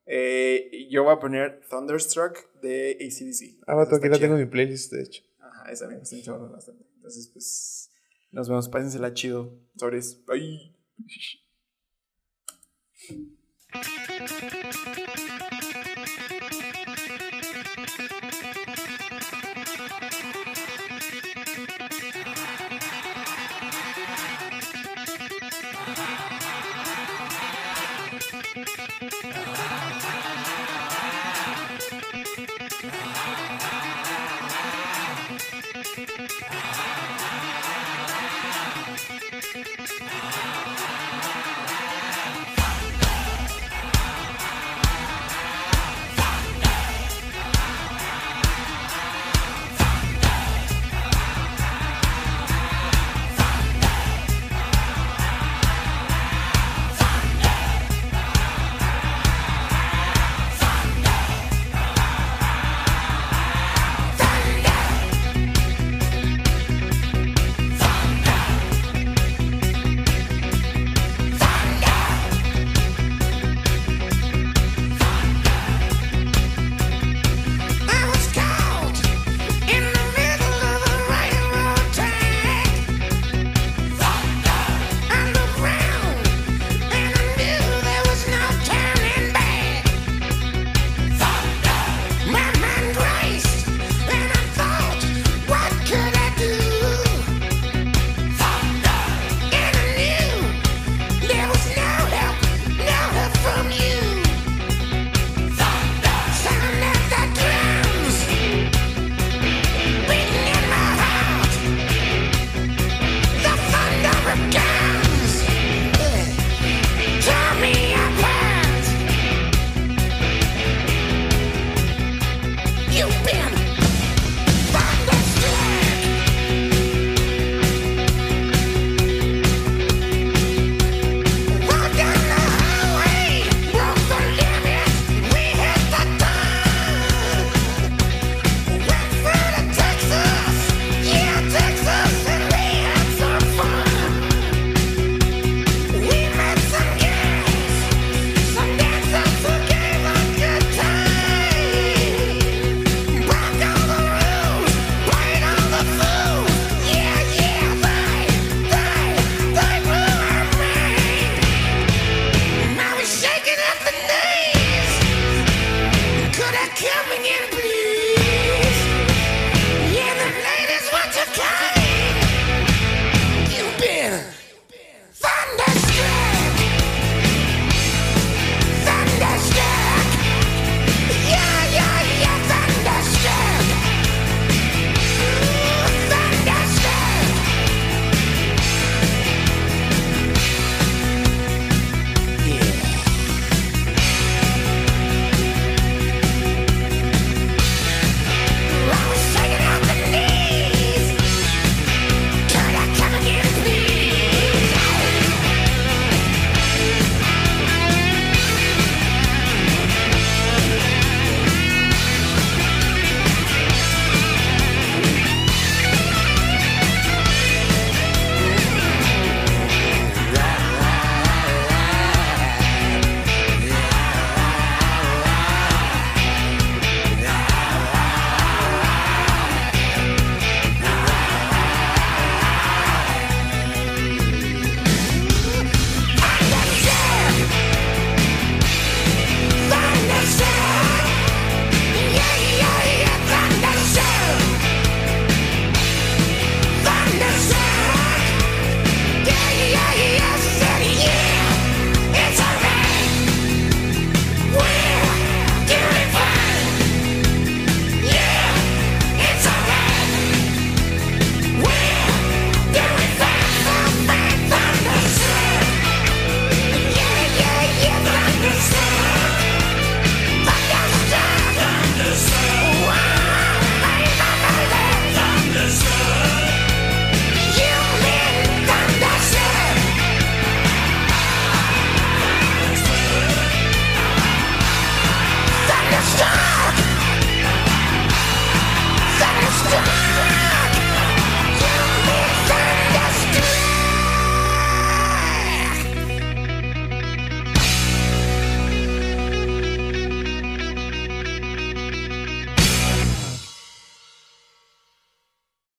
Eh, yo voy a poner Thunderstruck de ACDC. Ah, vato, aquí la tengo en mi playlist, de hecho. Ajá, esa me gusta mucho bastante. Entonces, pues. Nos vemos, pásensela chido. Sobres. Bye.